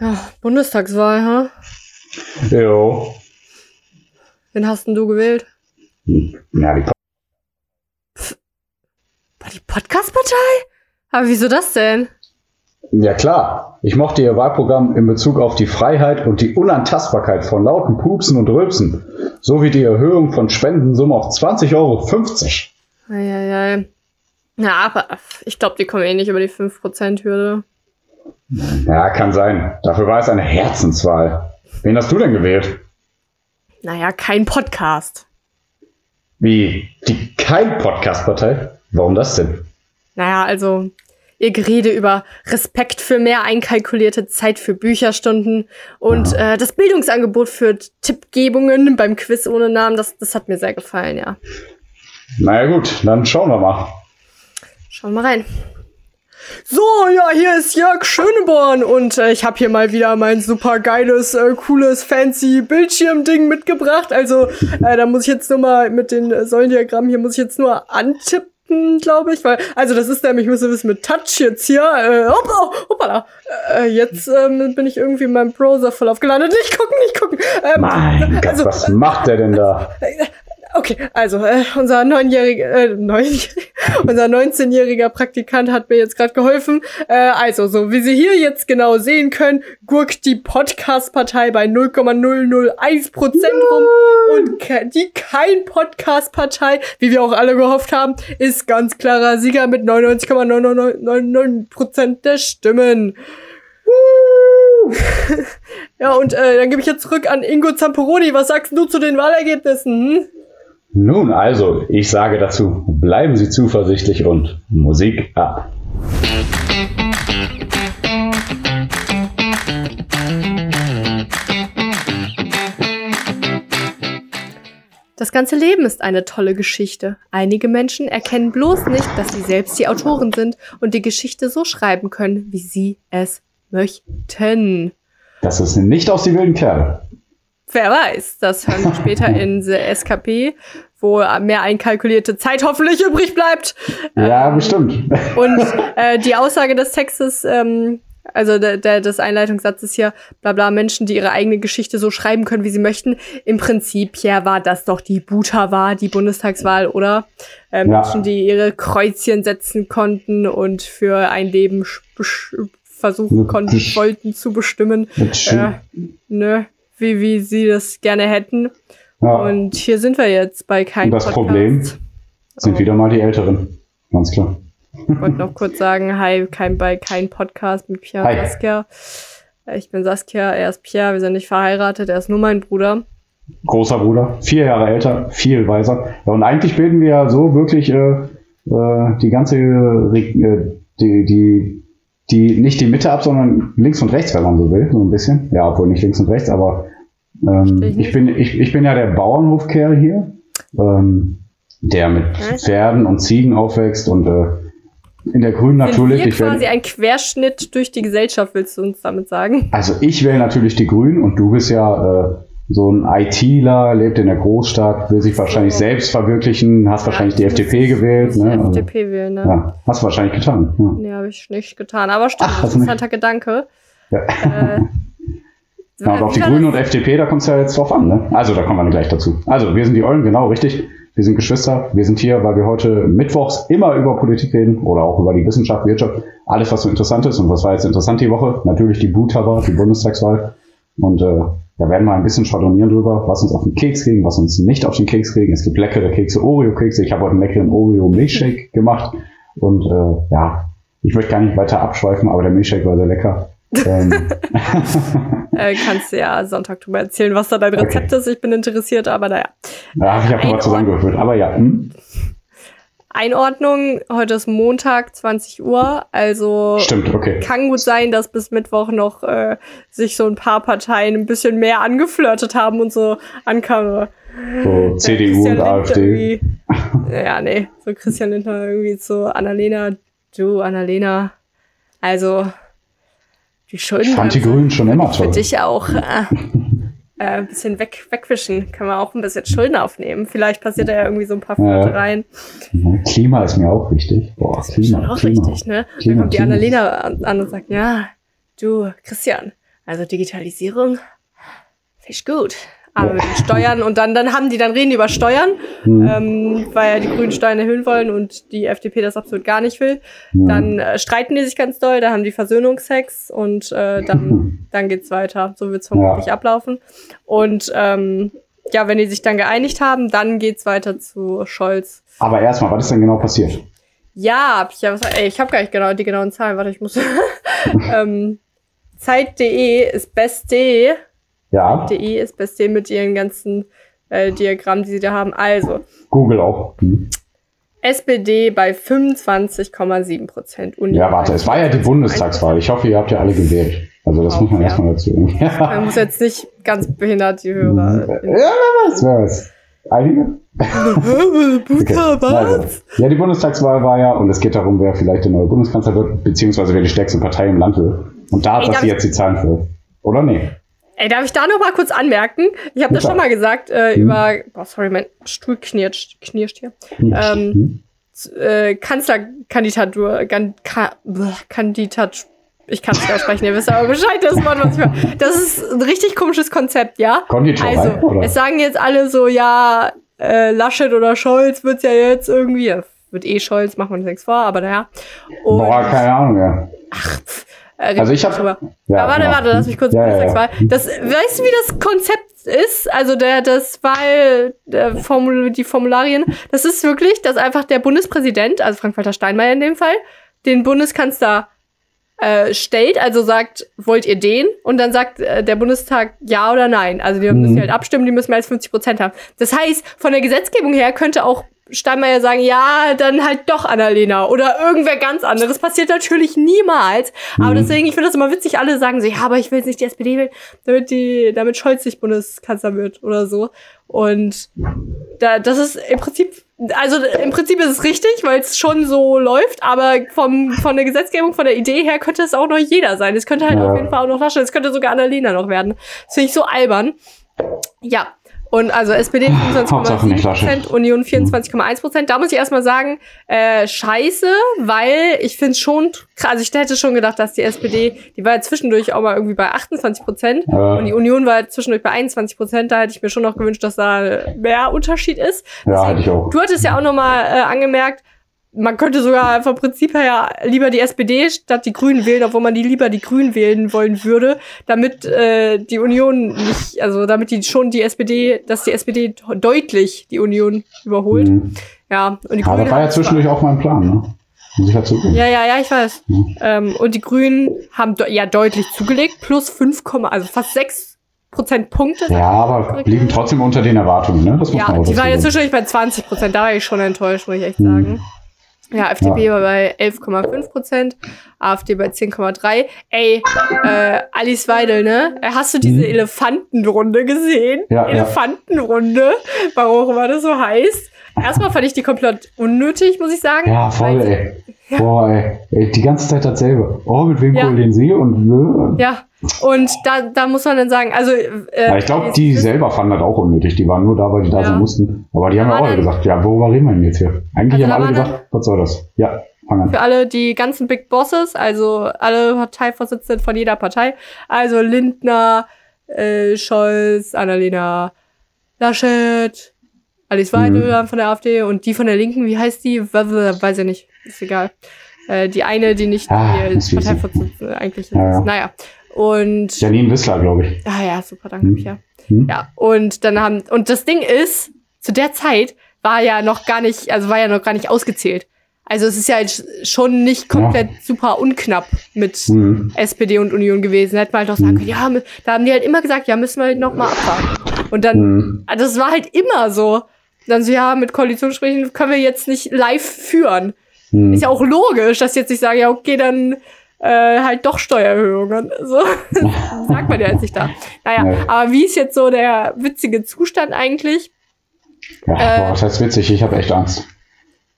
Ja, Bundestagswahl, ha? Jo. Wen hast denn du gewählt? Ja, die War die Podcast-Partei? Aber wieso das denn? Ja klar, ich mochte ihr Wahlprogramm in Bezug auf die Freiheit und die Unantastbarkeit von lauten Pupsen und Rülpsen, sowie die Erhöhung von Spendensumme auf 20,50 Euro. Eieiei. Ja, aber ich glaube, die kommen eh nicht über die 5%-Hürde. Ja, kann sein. Dafür war es eine Herzenswahl. Wen hast du denn gewählt? Naja, kein Podcast. Wie? Die kein Podcast-Partei? Warum das denn? Naja, also ihr Gerede über Respekt für mehr einkalkulierte Zeit für Bücherstunden und äh, das Bildungsangebot für Tippgebungen beim Quiz ohne Namen, das, das hat mir sehr gefallen, ja. Naja gut, dann schauen wir mal. Schauen wir mal rein. So, ja, hier ist Jörg Schöneborn und äh, ich habe hier mal wieder mein super geiles, äh, cooles, fancy Bildschirmding mitgebracht. Also, äh, da muss ich jetzt nur mal mit den äh, Säulendiagrammen hier muss ich jetzt nur antippen, glaube ich, weil also das ist nämlich, müsst ihr wissen, mit Touch jetzt hier. Äh, hoppla, hoppala. Äh, jetzt ähm, bin ich irgendwie in meinem Browser voll aufgelandet. Nicht gucken, nicht gucken. Ähm, Mein Gott, also, was macht der denn da? Okay, also äh, unser neunjähriger, äh, neunjähriger, unser 19-jähriger Praktikant hat mir jetzt gerade geholfen. Äh, also, so wie Sie hier jetzt genau sehen können, gurkt die Podcast-Partei bei 0,001 Prozent rum und ke- die kein Podcast-Partei, wie wir auch alle gehofft haben, ist ganz klarer Sieger mit 99,999 Prozent der Stimmen. ja, und äh, dann gebe ich jetzt zurück an Ingo Zamperoni. Was sagst du zu den Wahlergebnissen? Hm? Nun also, ich sage dazu, bleiben Sie zuversichtlich und Musik ab. Das ganze Leben ist eine tolle Geschichte. Einige Menschen erkennen bloß nicht, dass sie selbst die Autoren sind und die Geschichte so schreiben können, wie sie es möchten. Das ist nicht aus die wilden Kerle. Wer weiß, das hören wir später in The SKP, wo mehr einkalkulierte Zeit hoffentlich übrig bleibt. Ja, bestimmt. Und äh, die Aussage des Textes, ähm, also der, der, des Einleitungssatzes hier, bla bla, Menschen, die ihre eigene Geschichte so schreiben können, wie sie möchten. Im Prinzip, ja, war das doch die Buta war, die Bundestagswahl, oder? Äh, Ja. Menschen, die ihre Kreuzchen setzen konnten und für ein Leben versuchen konnten, wollten zu bestimmen, äh, ne, wie, wie sie das gerne hätten. ja, Und hier sind wir jetzt bei kein Und das Podcast. Problem? sind Oh. wieder mal die Älteren. Ganz klar. Ich wollte noch kurz sagen, hi, kein, bei kein Podcast mit Pierre Hi. und Saskia. Ich bin Saskia, er ist Pierre, wir sind nicht verheiratet, er ist nur mein Bruder. Großer Bruder, vier Jahre älter, viel weiser. Ja, und eigentlich bilden wir ja so wirklich äh, äh, die ganze, äh, die, die, die, nicht die Mitte ab, sondern links und rechts, wenn man so will, so ein bisschen. Ja, obwohl nicht links und rechts, aber ähm, ich bin, ich, ich bin ja der Bauernhofkerl hier, ähm, der mit? Pferden und Ziegen aufwächst und äh, in der Grünen natürlich. wir Ich quasi ein Querschnitt durch die Gesellschaft, willst du uns damit sagen? Also ich wähle natürlich die Grünen und du bist ja äh, so ein ITler, lebt in der Großstadt, will sich wahrscheinlich So. selbst verwirklichen, hast wahrscheinlich die FDP gewählt. Ne? Die Also, FDP wählen, ne? ja, hast du wahrscheinlich getan. Ja. Nee, habe ich nicht getan. Aber stimmt, Ach, hast du interessanter Gedanke. Ja. Äh, Ja, und auf die Grünen das? und FDP, da kommt es ja jetzt drauf an. Ne? Also da kommen wir gleich dazu. Also wir sind die Eulen, genau, richtig. Wir sind Geschwister. Wir sind hier, weil wir heute mittwochs immer über Politik reden oder auch über die Wissenschaft, Wirtschaft, alles, was so interessant ist. Und was war jetzt interessant die Woche? Natürlich die Butaba, die Bundestagswahl. Und äh, da werden wir ein bisschen schwadronieren drüber, was uns auf den Keks kriegen, was uns nicht auf den Keks kriegen. Es gibt leckere Kekse, Oreo-Kekse. Ich habe heute einen leckeren Oreo-Milchshake gemacht. Und äh, ja, ich möchte gar nicht weiter abschweifen, aber der Milchshake war sehr lecker. ähm, Äh, kannst du ja Sonntag drüber erzählen, was da dein Okay. Rezept ist. Ich bin interessiert, aber naja. Ja, ich habe mal Einordnung. zusammengewürfelt. Aber ja, hm, Einordnung, heute ist Montag, 20 Uhr, also stimmt, okay. kann gut sein, dass bis Mittwoch noch äh, sich so ein paar Parteien ein bisschen mehr angeflirtet haben und so ankamen. So CDU und AfD. Ja, nee, so Christian Lindner irgendwie zu Annalena, du, Annalena. Also, die Schulden Ich fand die Grünen schon immer für toll. dich auch äh, ein bisschen weg, wegwischen. Können wir auch ein bisschen Schulden aufnehmen. Vielleicht passiert da ja irgendwie so ein paar Ja. Flirtereien. Mhm. Klima ist mir auch wichtig. Boah, Das ist Klima, schon auch Klima. richtig, ne? Klima, Dann kommt die. Annalena an, an und sagt, ja, du, Christian, Also Digitalisierung, finde ich gut. Den Steuern und dann, dann haben die, dann reden die über Steuern, Mhm. ähm, weil die Grünen Steuern erhöhen wollen und die FDP das absolut gar nicht will. Mhm. Dann äh, streiten die sich ganz doll, da haben die Versöhnungsex und äh, dann, dann geht's weiter. So wird's vermutlich Ja. ablaufen. Und ähm, ja, wenn die sich dann geeinigt haben, dann geht's weiter zu Scholz. Aber erstmal, was ist denn genau passiert? Ja, hab ich ja habe gar nicht genau die genauen Zahlen. Warte, ich muss. ähm, Zeit.de ist beste. Ja, .de ist beste mit ihren ganzen äh, Diagrammen, die sie da haben. Also Google auch. Hm. SPD bei 25,7 Prozent. Ja, warte, es war ja die Bundestagswahl. Ich hoffe, ihr habt ja alle gewählt. Also das Auch, muss man ja. erstmal dazu. Man Ja, muss jetzt nicht ganz behindert die Hörer. wer weiß, wer weiß. Einige? Okay. Also, ja, die Bundestagswahl war ja, und es geht darum, wer vielleicht der neue Bundeskanzler wird, beziehungsweise wer die stärkste Partei im Land wird. Und da Ey, hat ich- jetzt die Zahlen für. Oder nee? Ey, darf ich da noch mal kurz anmerken? Ich habe das schon mal gesagt äh, Hm. über. Boah, sorry, mein Stuhl knirscht, knirscht hier. Hm. Ähm, Hm. Z- äh, Kanzlerkandidatur, gan, ka, Kandidat, ich kann es nicht aussprechen, ihr wisst aber Bescheid, das Wort, was ich höre. Das ist ein richtig komisches Konzept, ja? Konditorei, Also, oder? es sagen jetzt alle so, ja, äh, Laschet oder Scholz wird's ja jetzt irgendwie, wird eh Scholz, machen wir uns nichts vor, aber naja. Und, Boah, keine Ahnung, ja. Äh, Also ich hab- drüber. ja warte, genau. warte, lass mich kurz Ja, ja, ja. Das, weißt du, wie das Konzept ist? Also der, das Wahl, der Formul, die Formularien, das ist wirklich, dass einfach der Bundespräsident, also Frank-Walter Steinmeier in dem Fall, den Bundeskanzler äh, stellt, also sagt, wollt ihr den? Und dann sagt äh, der Bundestag ja oder nein. Also die Mhm. müssen halt abstimmen, die müssen mehr als 50 Prozent haben. Das heißt, von der Gesetzgebung her könnte auch Steinmeier sagen, ja, dann halt doch Annalena oder irgendwer ganz anderes. Passiert natürlich niemals. Aber Mhm. deswegen, ich finde das immer witzig, alle sagen so, ja, aber ich will jetzt nicht die SPD wählen, damit die, damit Scholz nicht Bundeskanzler wird oder so. Und da, das ist im Prinzip, also im Prinzip ist es richtig, weil es schon so läuft, aber vom, von der Gesetzgebung, von der Idee her könnte es auch noch jeder sein. Es könnte halt Ja. auf jeden Fall auch noch Laschet, es könnte sogar Annalena noch werden. Das finde ich so albern. Ja. Und also SPD Hauptsache nicht 25,7 Laschet. Prozent, Union 24,1 Prozent. Da muss ich erstmal sagen, äh, scheiße, weil ich finde schon, krass, also ich hätte schon gedacht, dass die SPD, die war ja zwischendurch auch mal irgendwie bei 28 Prozent Ja. und die Union war zwischendurch bei 21 Prozent. Da hätte ich mir schon noch gewünscht, dass da mehr Unterschied ist. Ja, hatte ich auch. Du hattest ja auch nochmal äh, angemerkt, man könnte sogar vom Prinzip her ja lieber die SPD statt die Grünen wählen, obwohl man die lieber die Grünen wählen wollen würde, damit äh, die Union nicht, also damit die schon die SPD, dass die SPD deutlich die Union überholt. Mhm. Ja, und die Ja, Grünen. das war ja zwischendurch auch mein Plan, ne? Muss ich dazu ja, ja, ja, ich weiß. Mhm. Ähm, und die Grünen haben ja deutlich zugelegt, plus 5, also fast 6 Prozentpunkte. Ja, aber blieben trotzdem unter den Erwartungen, ne? Das muss Ja, man auch die waren sagen. zwischendurch bei 20 Prozent. Da war ich schon enttäuscht, muss ich echt Hm. sagen. Ja, FDP war bei 11,5 Prozent, AfD bei 10,3. Ey, äh, Alice Weidel, ne? Äh, Hast du diese Hm. Elefantenrunde gesehen? Ja, ja. Elefantenrunde, warum auch immer das so heißt. Erstmal fand ich die komplett unnötig, muss ich sagen. Ja, voll, ey. Boah, ey. ey. Die ganze Zeit dasselbe. Oh, mit wem Ja. koalieren sie? Und, äh, Ja, und da, da muss man dann sagen, also. Äh, ja, ich glaube, die selber fanden das auch unnötig. Die waren nur da, weil die da Ja. sein mussten. Aber die haben ja auch alle gesagt, ja, worüber reden wir denn jetzt hier? Eigentlich Also haben alle gesagt, was soll das? Ja, fang an. Für alle die ganzen Big Bosses, also alle Parteivorsitzenden von jeder Partei, also Lindner, äh, Scholz, Annalena Laschet, Alice Weidel von der AfD und die von der Linken, wie heißt die? We- Weiß ich nicht, ist egal. Äh, die eine, die nicht Ah, die. Parteivorsitzende eigentlich ist. Ja, ja. Naja. Und Janine Wissler, glaube ich. ah ja, super, danke, Hm. Pia. Hm? Ja, und dann haben, und das Ding ist, zu der Zeit war ja noch gar nicht, also war ja noch gar nicht ausgezählt. Also es ist ja schon nicht komplett super unknapp mit Hm. SPD und Union gewesen. Da hätte man halt auch sagen Hm. können, ja, da haben die halt immer gesagt, ja, müssen wir halt noch mal abwarten. Und dann, Hm. also das war halt immer so. Dann so, ja, mit Koalitionsgesprächen können wir jetzt nicht live führen. Hm. Ist ja auch logisch, dass jetzt nicht sagen, ja, okay, dann äh, halt doch Steuererhöhungen. So sagt man ja jetzt nicht da. Naja, Nee. aber wie ist jetzt so der witzige Zustand eigentlich? Ja, äh, boah, das heißt witzig, ich habe echt Angst.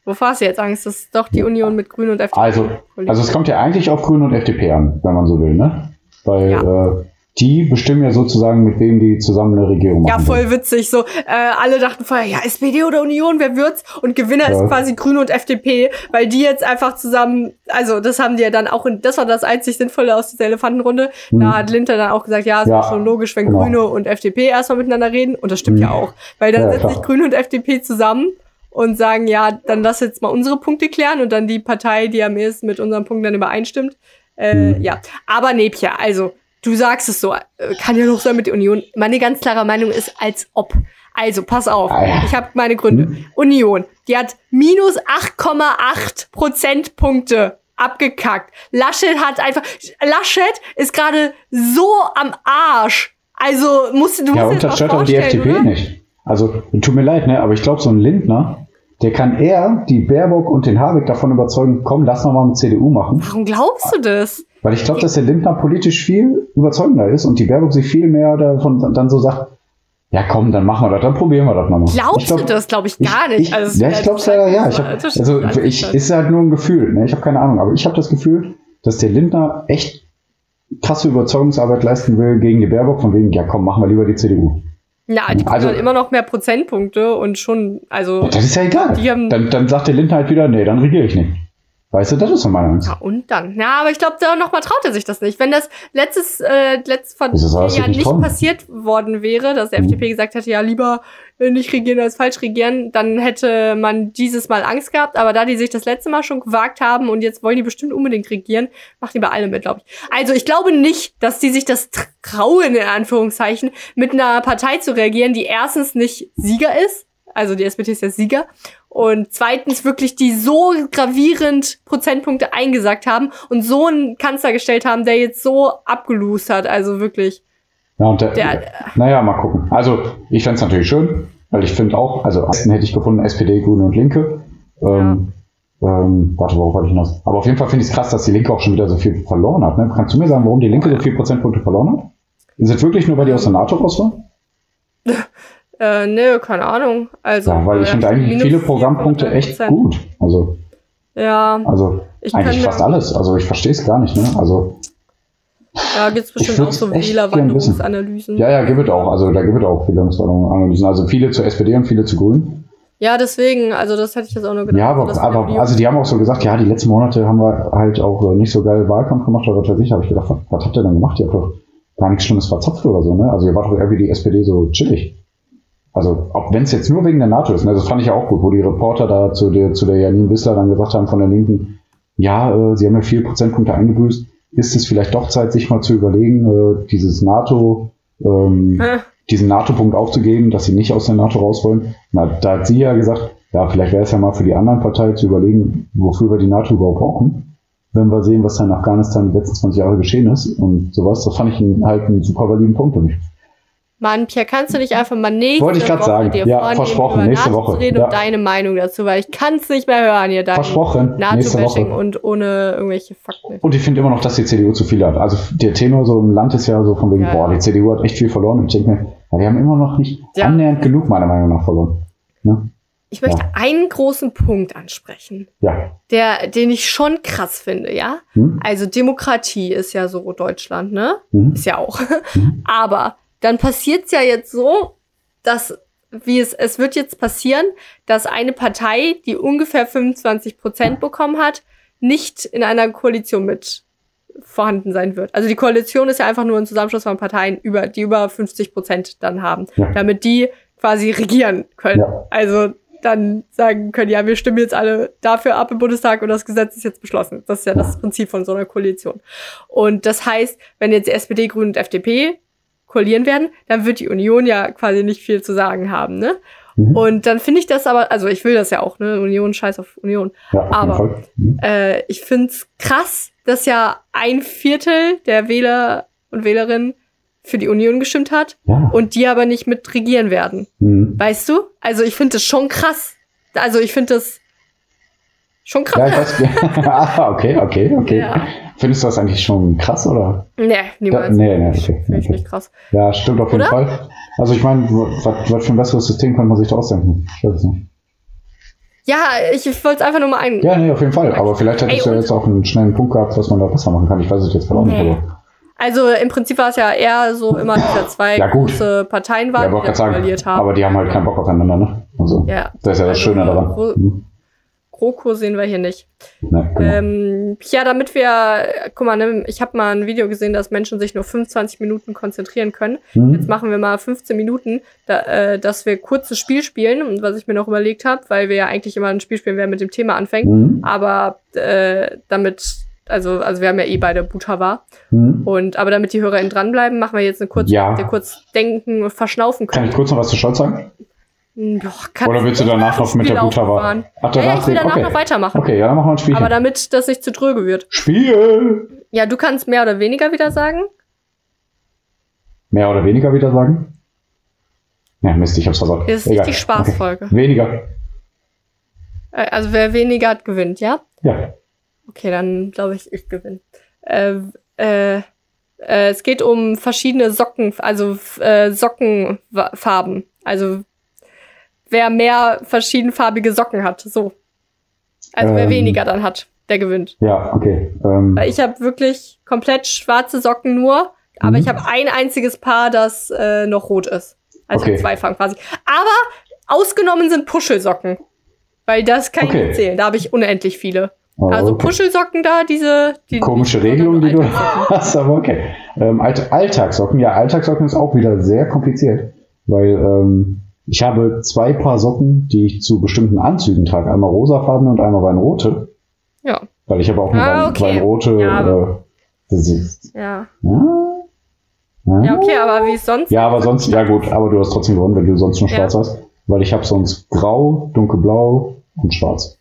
Wovor hast du jetzt Angst, dass doch die Union mit Grünen und FDP Also, also es kommt ja eigentlich auf Grüne und FDP an, wenn man so will, ne? Weil Ja. äh, die bestimmen ja sozusagen, mit wem die zusammen eine Regierung machen. Ja, voll wollen. witzig. So, äh, alle dachten vorher, ja, SPD oder Union, wer wird's? Und Gewinner ja. ist quasi Grüne und FDP, weil die jetzt einfach zusammen, also das haben die ja dann auch, in, das war das einzig Sinnvolle aus dieser Elefantenrunde. Hm. Da hat Linter dann auch gesagt, ja, es ja, ist schon logisch, wenn genau. Grüne und FDP erstmal miteinander reden. Und das stimmt hm. ja auch. Weil dann ja, setzen sich Grüne und FDP zusammen und sagen, ja, dann lass jetzt mal unsere Punkte klären und dann die Partei, die am ehesten mit unseren Punkten dann übereinstimmt. Äh, hm. Ja, aber Nepia, also Du sagst es so, äh, kann ja noch sein mit der Union. Meine ganz klare Meinung ist, als ob. Also, pass auf. Ah, ich habe meine Gründe. Hm. Union, die hat minus 8,8 Prozentpunkte abgekackt. Laschet hat einfach. Laschet ist gerade so am Arsch. Also musst du Ja, und das stört auch die FDP oder? nicht. Also, tut mir leid, ne, aber ich glaube, so ein Lindner, der kann eher die Baerbock und den Habeck davon überzeugen, komm, lass noch mal mit CDU machen. Warum glaubst du das? Weil ich glaube, dass der Lindner politisch viel überzeugender ist und die Baerbock sich viel mehr davon dann so sagt, ja komm, dann machen wir das, dann probieren wir das nochmal. Glaubst glaub, du das, glaube ich, gar nicht. Ich, also, ja, ich glaube es leider, ja. Ich hab, also ich, ist halt nur ein Gefühl, ne? ich habe keine Ahnung, aber ich habe das Gefühl, dass der Lindner echt krasse Überzeugungsarbeit leisten will gegen die Baerbock, von wegen, ja komm, machen wir lieber die CDU. Ja, die also, immer noch mehr Prozentpunkte und schon, also. Das ist ja egal. Dann, dann sagt der Lindner halt wieder, nee, dann regiere ich nicht. Weißt du, das ist so meine Angst. Ja, und dann. Ja, aber ich glaube, da nochmal traut er sich das nicht. Wenn das letztes, äh, letztes vor Jahr nicht trauen? passiert worden wäre, dass der mhm. FDP gesagt hätte, ja, lieber nicht regieren als falsch regieren, dann hätte man dieses Mal Angst gehabt. Aber da die sich das letzte Mal schon gewagt haben und jetzt wollen die bestimmt unbedingt regieren, macht die bei allem mit, glaube ich. Also ich glaube nicht, dass die sich das trauen, in Anführungszeichen, mit einer Partei zu reagieren, die erstens nicht Sieger ist. Also die SPD ist der Sieger und zweitens wirklich die so gravierend Prozentpunkte eingesagt haben und so einen Kanzler gestellt haben, der jetzt so abgelost hat. Also wirklich. Ja, und der, der naja, mal gucken. Also ich fände es natürlich schön, weil ich finde auch, also ersten hätte ich gefunden SPD, Grüne und Linke. Ähm, ja. ähm, warte, worauf wollte ich hinaus? Aber auf jeden Fall finde ich es krass, dass die Linke auch schon wieder so viel verloren hat. Ne? Kannst du mir sagen, warum die Linke so viele Prozentpunkte verloren hat? Ist es wirklich nur, weil die aus der NATO raus waren? Äh, ne, keine Ahnung. Also, ja, weil ich finde eigentlich viele Programmpunkte echt gut. Also, ja. Also, eigentlich fast alles. Also, ich verstehe es gar nicht, ne? Also, ja, gibt es bestimmt auch so Wählerwanderungsanalysen. Ja, ja, gibt es auch. Also, da gibt es auch Wählerwanderungsanalysen. Also, viele zur SPD und viele zu Grünen. Ja, deswegen, also das hätte ich jetzt auch nur gedacht. Ja, aber, aber also die haben auch so gesagt, ja, die letzten Monate haben wir halt auch nicht so geil Wahlkampf gemacht, aber was weiß ich, habe ich gedacht, was, was habt ihr denn gemacht? Ihr habt doch gar nichts Schlimmes verzapft oder so, ne? Also ihr wart doch irgendwie die SPD so chillig. Also, auch wenn es jetzt nur wegen der NATO ist, ne, das fand ich auch gut, wo die Reporter da zu der, zu der Janine Wissler dann gesagt haben von der Linken, ja, äh, sie haben ja vier Prozentpunkte eingebüßt, ist es vielleicht doch Zeit, sich mal zu überlegen, äh, dieses NATO, ähm, hm. diesen NATO-Punkt aufzugeben, dass sie nicht aus der NATO raus wollen. Na, da hat sie ja gesagt, ja, vielleicht wäre es ja mal für die anderen Parteien zu überlegen, wofür wir die NATO überhaupt brauchen, wenn wir sehen, was da in Afghanistan die letzten 20 Jahre geschehen ist und sowas. Das fand ich halt einen super validen Punkt für mich. Mann, Pierre, kannst du nicht einfach mal nächste Wollte ich Woche sagen. dir ja, versprochen, nächste Woche. reden ja. und deine Meinung dazu, weil ich kann es nicht mehr hören hier. Versprochen, nächste Woche. und ohne irgendwelche Fakten. Und ich finde immer noch, dass die CDU zu viel hat. Also der Tenor so im Land ist ja so von wegen, ja. boah, die CDU hat echt viel verloren. Und ich denke mir, ja, die haben immer noch nicht annähernd genug, meiner Meinung nach, verloren. Ne? Ich möchte einen großen Punkt ansprechen. Ja. Der, den ich schon krass finde, ja? Hm? Also Demokratie ist ja so Deutschland, ne? Hm? Ist ja auch. Hm? Aber dann passiert's ja jetzt so, dass wie es, es wird jetzt passieren, dass eine Partei, die ungefähr 25 Prozent bekommen hat, nicht in einer Koalition mit vorhanden sein wird. Also die Koalition ist ja einfach nur ein Zusammenschluss von Parteien, über, die über 50 Prozent dann haben, ja. damit die quasi regieren können. Ja. Also dann sagen können, ja, wir stimmen jetzt alle dafür ab im Bundestag und das Gesetz ist jetzt beschlossen. Das ist ja das Prinzip von so einer Koalition. Und das heißt, wenn jetzt SPD, Grüne und FDP koalieren werden, dann wird die Union ja quasi nicht viel zu sagen haben, ne? Mhm. Und dann finde ich das aber, also ich will das ja auch, ne? Union, scheiß auf Union. Ja, auf aber mhm. äh, ich finde es krass, dass ja ein Viertel der Wähler und Wählerinnen für die Union gestimmt hat ja. und die aber nicht mit regieren werden. Mhm. Weißt du? Also ich finde das schon krass. Also ich finde das schon krass. Ja, ich weiß, ah, okay, okay, okay. Ja. Findest du das eigentlich schon krass, oder? Nee, niemals. Da, nee, nee, okay. Finde ich nicht krass. Ja, stimmt auf jeden oder? Fall. Also ich meine, was, was für ein besseres System kann man sich da ausdenken? Ich weiß es nicht. Ja, ich wollte es einfach nur mal ein. Ja, nee, auf jeden Fall. Aber vielleicht hättest du ja jetzt auch einen schnellen Punkt gehabt, was man da besser machen kann. Ich weiß es jetzt gerade auch nee. nicht. Also im Prinzip war es ja eher so immer diese zwei Ja, große Parteien waren, Ja, die sagen. haben. Aber die haben halt keinen Bock aufeinander, ne? Also, Ja. das ist ja das Also, Schöne daran. Gro- Hm. GroKo sehen wir hier nicht. Genau. Ähm, ja, damit wir, guck mal, ne, ich habe mal ein Video gesehen, dass Menschen sich nur 25 Minuten konzentrieren können. Hm? Jetzt machen wir mal 15 Minuten, da, äh, dass wir kurzes Spiel spielen. Und was ich mir noch überlegt habe, weil wir ja eigentlich immer ein Spiel spielen, wer mit dem Thema anfängt. Hm? Aber äh, damit, also, also wir haben ja eh beide Butava. Hm? Und aber damit die HörerInnen dranbleiben, machen wir jetzt eine kurze, Ja. kurz denken und verschnaufen Kann können. ich kurz noch was zu Scholz sagen? Boah, Oder willst du danach noch mit der aufbewahren? Ach, Ja, ich will danach okay. noch weitermachen. Okay, ja, dann machen wir ein Spiel. Aber damit das nicht zu dröge wird. Spiel! Ja, du kannst mehr oder weniger wieder sagen. Mehr oder weniger wieder sagen? Ja, Mist, ich hab's versagt. Das ist nicht die Spaßfolge. Okay. Weniger. Äh, Also wer weniger hat, gewinnt, ja? Ja. Okay, dann glaube ich, ich gewinne. Äh, äh, äh, es geht um verschiedene Socken, also äh, Sockenfarben. Also wer mehr verschiedenfarbige Socken hat, so. Also wer Ähm. weniger dann hat, der gewinnt. Ja, okay. Ähm, Weil ich habe wirklich komplett schwarze Socken nur, aber Mhm. ich habe ein einziges Paar, das äh, noch rot ist. Also Okay. zwei Farben quasi. Aber ausgenommen sind Puschelsocken. Weil das kann ich Okay. nicht zählen. Da habe ich unendlich viele. oh, Also okay. Puschelsocken da, diese die, Komische Regelung, die du hast, aber okay. Ähm, Alltagssocken, ja, Alltagssocken ist auch wieder sehr kompliziert, weil ähm, ich habe zwei Paar Socken, die ich zu bestimmten Anzügen trage. Einmal rosafarbene und einmal weinrote, Ja, weil ich habe auch eine Ah, okay. weinrote. Ja, äh, ja. ja, Ja, okay, aber wie sonst? Ja, aber sonst, ja gut, aber du hast trotzdem gewonnen, wenn du sonst nur Ja. schwarz hast. Weil ich habe sonst grau, dunkelblau und schwarz.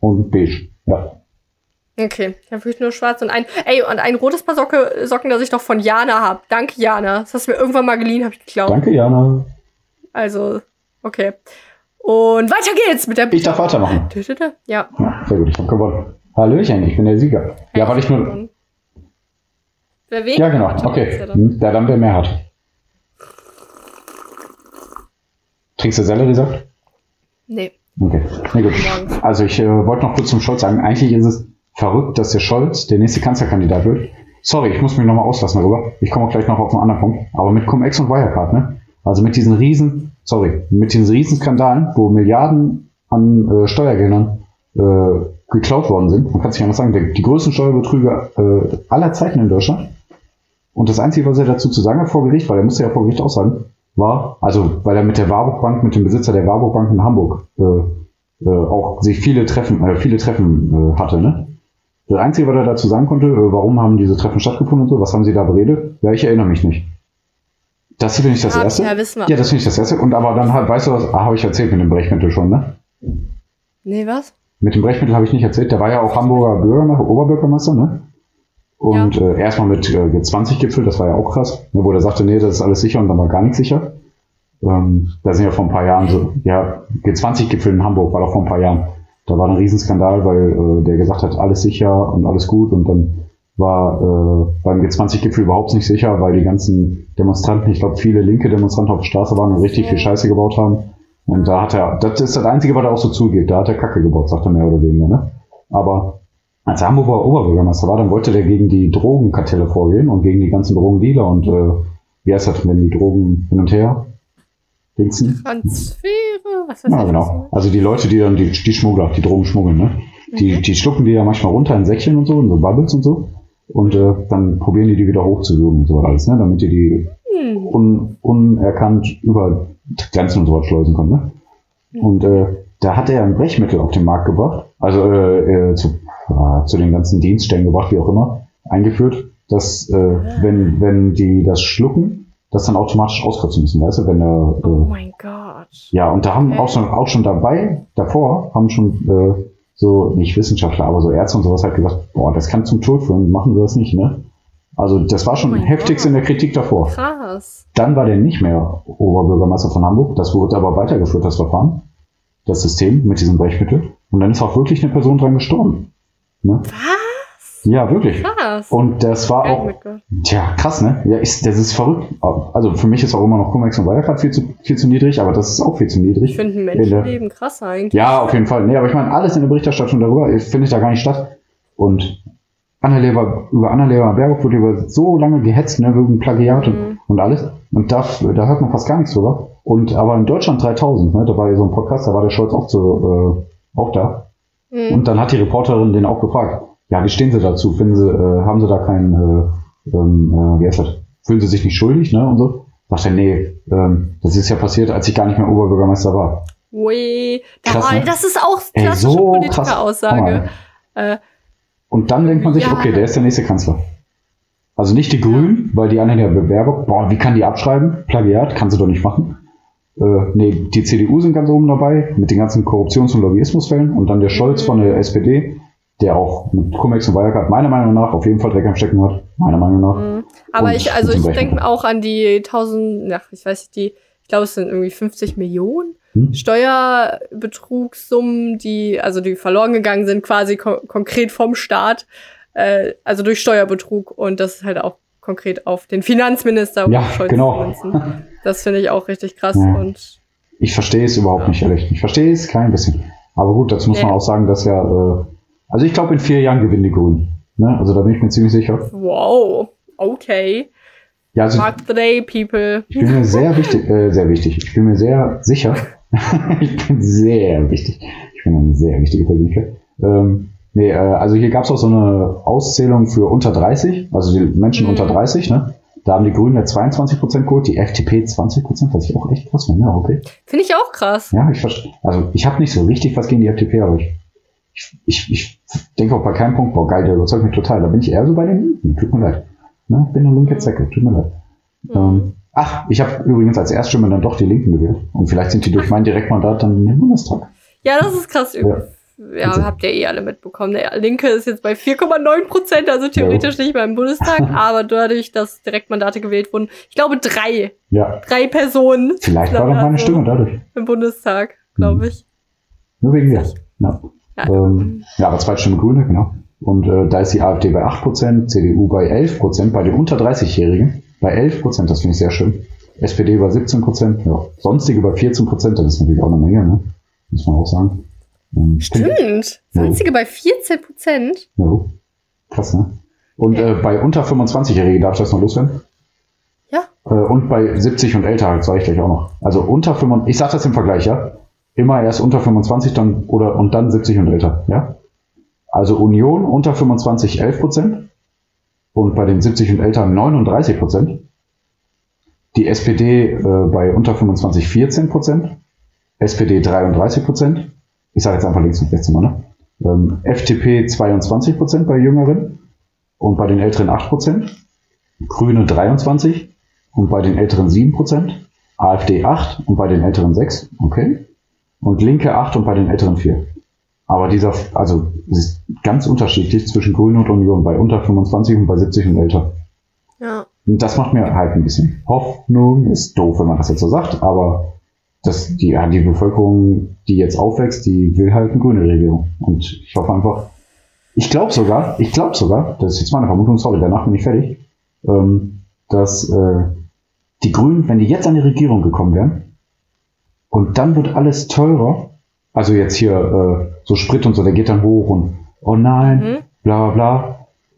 Und beige. Ja. Okay, ich habe wirklich nur schwarz und ein. Ey, und ein rotes Paar Socke, Socken, das ich noch von Jana habe. Danke, Jana. Das hast du mir irgendwann mal geliehen, habe ich geglaubt. Danke, Jana. Also, okay. Und weiter geht's mit der Ich darf weitermachen. Ja. Ja, sehr gut, ich habe gewonnen. Hallöchen, ich bin der Sieger. Ja, weil ich nur. Wer weniger Ja, genau, ja okay. dann- Der dann, wer mehr hat. Trinkst du Selleriesaft? Nee. Okay, na gut. Also ich äh, wollte noch kurz zum Scholz sagen, eigentlich ist es verrückt, dass der Scholz der nächste Kanzlerkandidat wird. Sorry, ich muss mich nochmal auslassen darüber. Ich komme auch gleich noch auf einen anderen Punkt. Aber mit Cum-Ex und Wirecard, ne? Also mit diesen riesen, sorry, mit diesen riesen Skandalen, wo Milliarden an äh, Steuergeldern äh, geklaut worden sind. Man kann sich anders sagen, der, die größten Steuerbetrüge äh, aller Zeiten in Deutschland. Und das Einzige, was er dazu zu sagen hat vor Gericht, weil er musste ja vor Gericht aussagen, war, also weil er mit der Warburg Bank, mit dem Besitzer der Warburg Bank in Hamburg äh, äh, auch sich viele Treffen, äh, viele Treffen äh, hatte, ne? Das Einzige, was er dazu sagen konnte, äh, warum haben diese Treffen stattgefunden und so, was haben sie da beredet? Ja, ich erinnere mich nicht. Das finde ich das Hab- Erste. ja, wissen wir. Ja, das finde ich das Erste. Und aber dann halt, weißt du was, ah, habe ich erzählt mit dem Brechmittel schon, ne? Nee, was? Mit dem Brechmittel habe ich nicht erzählt. Der war ja auch Hamburger Bürgermeister, Oberbürgermeister, ne? Und äh, erstmal mit äh, G20-Gipfel, das war ja auch krass, ne, wo der sagte, nee, das ist alles sicher und dann war gar nichts sicher. Ähm, da sind ja vor ein paar Jahren so, ja, G20-Gipfel in Hamburg war doch vor ein paar Jahren. Da war ein Riesenskandal, weil äh, der gesagt hat, alles sicher und alles gut und dann war äh, beim G20-Gipfel überhaupt nicht sicher, weil die ganzen Demonstranten, ich glaube viele linke Demonstranten auf der Straße waren und richtig viel Scheiße gebaut haben. Und da hat er, das ist das Einzige, was er auch so zugeht, da hat er Kacke gebaut, sagt er mehr oder weniger, ne? Aber als er Hamburger Oberbürgermeister war, dann wollte der gegen die Drogenkartelle vorgehen und gegen die ganzen Drogendealer und äh, wie heißt das, wenn die Drogen hin und her dingsen? Transfere? Was weiß Ja, ich. genau. Also die Leute, die dann die, die Schmuggler, die Drogen schmuggeln, ne? Die, Mhm. die schlucken die ja manchmal runter in Säckchen und so, in so Bubbles und so. Und äh, dann probieren die die wieder hochzuwürgen und so alles, ne? Damit die die Hm. un, unerkannt über Grenzen und so was schleusen können, ne? Und äh, da hat er ein Brechmittel auf den Markt gebracht, also äh, äh, zu, äh, zu den ganzen Dienststellen gebracht, wie auch immer, eingeführt, dass äh, wenn, wenn die das schlucken, das dann automatisch auskotzen müssen, weißt du, wenn der Oh äh, mein Gott. ja, und da haben Okay. auch, schon, auch schon dabei, davor, haben schon äh, so, nicht Wissenschaftler, aber so Ärzte und sowas halt gesagt, boah, das kann zum Tod führen, machen Sie das nicht, ne? Also das war schon Oh heftigst Gott. in der Kritik davor. Krass. Dann war der nicht mehr Oberbürgermeister von Hamburg, das wurde aber weitergeführt, das Verfahren, das System mit diesem Brechmittel. Und dann ist auch wirklich eine Person dran gestorben. Ne? Was? Ja, wirklich. Krass. Und das war auch. Tja, krass, ne? Ja, ist, das ist verrückt. Also für mich ist auch immer noch Cum-Ex und Wirecard viel zu, viel zu niedrig, aber das ist auch viel zu niedrig. Ich finde Menschenleben krasser eigentlich. Ja, auf jeden Fall. Nee, aber ich meine, alles in der Berichterstattung darüber äh, findet da gar nicht statt. Und Annalena, über Annalena Baerbock wurde über so lange gehetzt, ne, wegen Plagiat und, und alles. Und da, da hört man fast gar nichts drüber. Und aber in Deutschland 3000, ne, da war ja so ein Podcast, da war der Scholz auch, zu, äh, auch da. Mhm. Und dann hat die Reporterin den auch gefragt, ja, wie stehen Sie dazu? Finden Sie, äh, haben Sie da keinen, äh, ähm, äh, wie heißt das? Fühlen Sie sich nicht schuldig, ne? Und so. Sagt er, nee, ähm, das ist ja passiert, als ich gar nicht mehr Oberbürgermeister war. Ui, Krass, ne? das ist auch Ey, klassische so krass. Politikeraussage. Äh, Und dann denkt man sich, Ja. okay, der ist der nächste Kanzler. Also nicht die Grünen, weil die Anhänger der Baerbock, boah, wie kann die abschreiben? Plagiat, kann sie doch nicht machen. Äh, nee, die CDU sind ganz oben dabei, mit den ganzen Korruptions- und Lobbyismusfällen. Und dann der Scholz von der SPD, der auch mit Cum-Ex und Wirecard meiner Meinung nach auf jeden Fall Dreck am Stecken hat. Meiner Meinung nach. Mhm. Aber Und ich, also ich denke auch an die 1000, ach, ich weiß nicht, die, ich glaube, es sind irgendwie 50 Millionen Hm? Steuerbetrugsummen, die, also die verloren gegangen sind, quasi ko konkret vom Staat, äh, also durch Steuerbetrug und das ist halt auch konkret auf den Finanzminister Ja, Scholz genau. Das finde ich auch richtig krass Ja. und Ich verstehe es überhaupt nicht, ehrlich. Ich verstehe es kein bisschen. Aber gut, dazu muss Nee. man auch sagen, dass ja, äh, also ich glaube, in vier Jahren gewinnen die Grünen. Ne? Also da bin ich mir ziemlich sicher. wow, okay. Ja, also Mark the day, people. Ich bin mir sehr wichtig, äh, sehr wichtig. Ich bin mir sehr sicher. ich bin sehr wichtig. Ich bin eine sehr wichtige Persönlichkeit. Ähm, nee, äh, also hier gab es auch so eine Auszählung für unter 30, also die Menschen Mhm. unter 30, ne? Da haben die Grünen ja 22% geholt, die FDP 20%, was ich auch echt krass finde, ne? Okay. Finde ich auch krass. Ja, ich verstehe. Also ich habe nicht so richtig was gegen die FDP, aber ich, ich, ich, ich denke auch bei keinem Punkt, boah, geil, der überzeugt mich total. Da bin ich eher so bei den Linken. Tut mir leid. Ne? Bin eine linke Zecke, tut mir leid. Mhm. Ähm, ach, ich habe übrigens als Erststimme dann doch die Linken gewählt. Und vielleicht sind die durch mein Direktmandat dann im Bundestag. Ja, das ist krass. Ja. Ja, Also- habt ihr eh alle mitbekommen. Der Linke ist jetzt bei 4,9 Prozent, also theoretisch nicht beim Bundestag, aber dadurch, dass Direktmandate gewählt wurden, ich glaube drei, Ja, drei Personen vielleicht war dann meine Stimme dadurch. im Bundestag, glaube ich. Nur wegen mir. Ja. Ja. Ähm, ja, aber Zweitstimme Grüne, genau. Und äh, da ist die AfD bei 8%, CDU bei 11%, bei den unter 30-Jährigen bei 11%, das finde ich sehr schön. SPD bei 17%, ja. Sonstige bei 14%, das ist natürlich auch eine Menge, ne? Muss man auch sagen. Ähm, Stimmt. Sonstige bei 14 Prozent. Ja, krass, ne? Und Okay. äh, bei unter 25-Jährigen darf ich das noch loswerden? Ja. Äh, und bei 70 und älter, sage ich gleich auch noch. Also unter 25, ich sage das im Vergleich, ja? Immer erst unter 25 dann oder und dann 70 und älter, ja? Also Union unter 25 11 Prozent und bei den 70 und älter 39 Prozent. Die SPD äh, bei unter 25 14 Prozent. SPD 33 Prozent. Ich sage jetzt einfach links und rechts immer, ne? Ähm, FDP 22 Prozent bei Jüngeren und bei den Älteren 8 Prozent. Grüne 23 und bei den Älteren 7 Prozent. AfD 8 und bei den Älteren 6. Okay. Und Linke 8 und bei den Älteren 4. Aber dieser, also, es ist ganz unterschiedlich zwischen Grüne und Union bei unter 25 und bei 70 und älter. Ja. Und das macht mir halt ein bisschen Hoffnung. Ist doof, wenn man das jetzt so sagt, aber das, die, die Bevölkerung, die jetzt aufwächst, die will halt eine grüne Regierung. Und ich hoffe einfach, ich glaube sogar, ich glaube sogar, das ist jetzt meine Vermutung, sorry, danach bin ich fertig, ähm, dass äh, die Grünen, wenn die jetzt an die Regierung gekommen wären, und dann wird alles teurer, also jetzt hier äh, so Sprit und so, der geht dann hoch und oh nein, Mhm. bla bla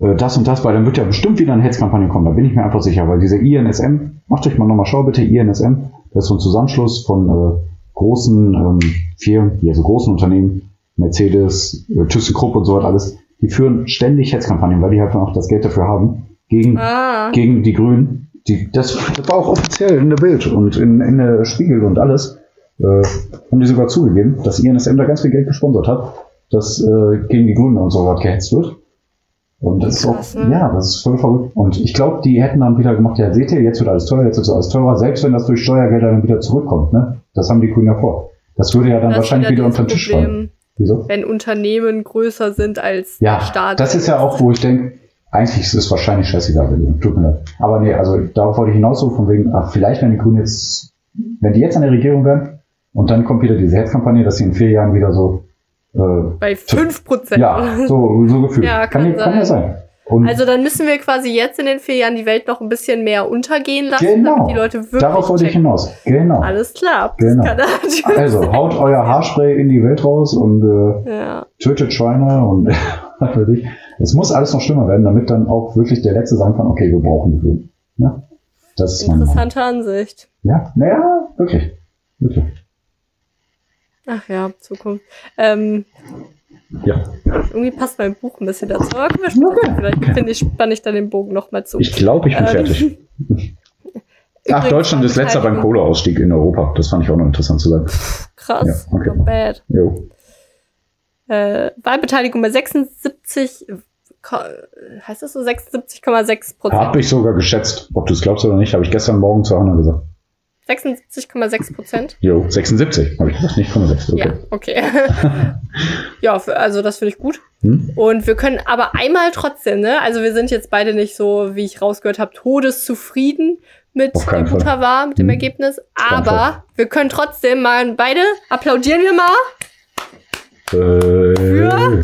bla, äh, das und das, weil dann wird ja bestimmt wieder eine Hetzkampagne kommen, da bin ich mir einfach sicher, weil diese INSM, macht euch mal nochmal schau bitte, INSM, das ist so ein Zusammenschluss von äh, großen ähm, Firmen, hier so großen Unternehmen, Mercedes, äh, ThyssenKrupp und so was alles, die führen ständig Hetzkampagnen, weil die halt auch das Geld dafür haben, gegen Ah. gegen die Grünen. Die, das, das war auch offiziell in der Bild und in, in der Spiegel und alles. Äh, haben die sogar zugegeben, dass INSM da ganz viel Geld gesponsert hat, dass äh, gegen die Grünen und so was gehetzt wird. Und das ist auch, ne? ja, das ist voll verrückt. Und ich glaube, die hätten dann wieder gemacht, ja, seht ihr, jetzt wird alles teurer, jetzt wird alles teurer, selbst wenn das durch Steuergelder dann wieder zurückkommt, ne? Das haben die Grünen ja vor. Das würde ja dann Das wahrscheinlich wieder unter den Tisch fallen. Wieso? wenn Unternehmen größer sind als Ja, Staat. das ist ja auch, wo ich denke, eigentlich ist es wahrscheinlich scheißegal, tut mir leid. Aber nee, also darauf wollte ich hinaus so von wegen, ach, vielleicht wenn die Grünen jetzt, wenn die jetzt an der Regierung wären und dann kommt wieder diese Hetzkampagne, dass sie in vier Jahren wieder so, äh, bei 5 Prozent. ja, so, so gefühlt. Ja, kann, kann ja- kann ja sein. Und Also dann müssen wir quasi jetzt in den vier Jahren die Welt noch ein bisschen mehr untergehen lassen, Genau. damit die Leute wirklich darauf wollte ich hinaus. Genau. Alles klar. Genau. Also haut euer Haarspray in die Welt raus und äh, ja. tötet Schweine und was weiß ich. Es muss alles noch schlimmer werden, damit dann auch wirklich der Letzte sagen kann, okay, wir brauchen die Grünen. Ja? Das ist Interessante Ansicht. Ja, naja, wirklich. Wirklich. Ach ja, Zukunft. Ähm, Ja. irgendwie passt mein Buch ein bisschen dazu. Aber wir Okay. Vielleicht finde ich, spanne ich dann den Bogen nochmal zu. Ich glaube, ich bin Ähm, fertig. Ach, Deutschland ist letzter beim Kohleausstieg in Europa. Das fand ich auch noch interessant zu sagen. Krass, Ja, okay. not bad. Jo. Äh, Wahlbeteiligung bei 76, ko- heißt das so 76,6 Prozent? Hab ich sogar geschätzt. Ob du es glaubst oder nicht, habe ich gestern Morgen zu Hannah gesagt. 76,6 Prozent? Jo, 76, habe ich gesagt, nicht 65. Okay. Ja, okay. ja, für- also das finde ich gut. Hm? Und wir können aber einmal trotzdem, ne? Also wir sind jetzt beide nicht so, wie ich rausgehört habe, todeszufrieden mit dem. Butterwar, mit dem Hm. Ergebnis. Aber wir können trotzdem mal beide applaudieren wir mal Äh,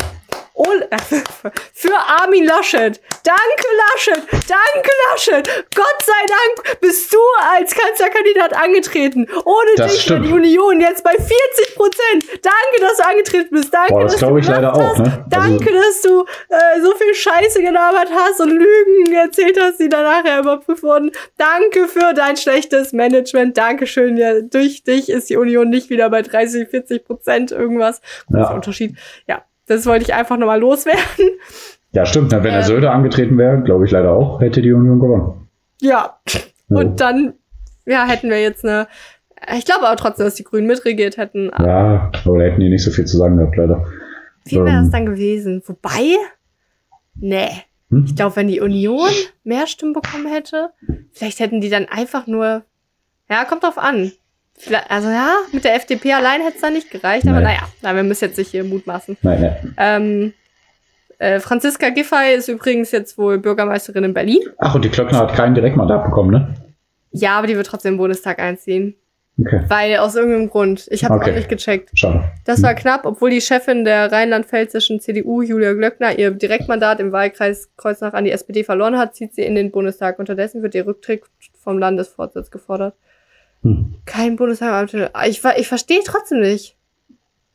Ol- für Armin Laschet. Danke, Laschet. Danke, Laschet. Gott sei Dank bist du als Kanzlerkandidat angetreten. Ohne Das dich stimmt. die Union jetzt bei 40 Prozent. Danke, dass du angetreten bist. Danke, Boah, das dass du glaube ich leider auch, hast. ne? Danke, Also- dass du äh, so viel Scheiße gelabert hast und Lügen erzählt hast, die dann nachher überprüft wurden. Danke für dein schlechtes Management. Dankeschön. Ja, durch dich ist die Union nicht wieder bei 30, 40 Prozent irgendwas. Großer Ja. Unterschied. Ja, das wollte ich einfach nochmal loswerden. Ja, stimmt. Wenn der Ähm. Söder angetreten wäre, glaube ich leider auch, hätte die Union gewonnen. Ja. Ja. Und dann, ja, hätten wir jetzt eine. Ich glaube aber trotzdem, dass die Grünen mitregiert hätten. Ja, aber da hätten die nicht so viel zu sagen gehabt, leider. Wie wäre ähm. es dann gewesen? Wobei, nee. Hm? Ich glaube, wenn die Union mehr Stimmen bekommen hätte, vielleicht hätten die dann einfach nur. Ja, kommt drauf an. Vielleicht, also ja, mit der FDP allein hätte es dann nicht gereicht, aber naja, na, wir müssen jetzt nicht hier mutmaßen. Nein, nein. Ähm, äh, Franziska Giffey ist übrigens jetzt wohl Bürgermeisterin in Berlin. Ach, und die Klöckner hat kein Direktmandat bekommen, ne? Ja, aber die wird trotzdem im Bundestag einziehen. Okay, Weil aus irgendeinem Grund. Ich habe Okay. auch nicht gecheckt. schade. Das war knapp, obwohl die Chefin der rheinland-pfälzischen CDU, Julia Glöckner, ihr Direktmandat im Wahlkreis Kreuznach an die SPD verloren hat, zieht sie in den Bundestag. Unterdessen wird ihr Rücktritt vom Landesvorsitz gefordert. Hm. Kein Bundestag. Ich, ver- ich verstehe trotzdem nicht,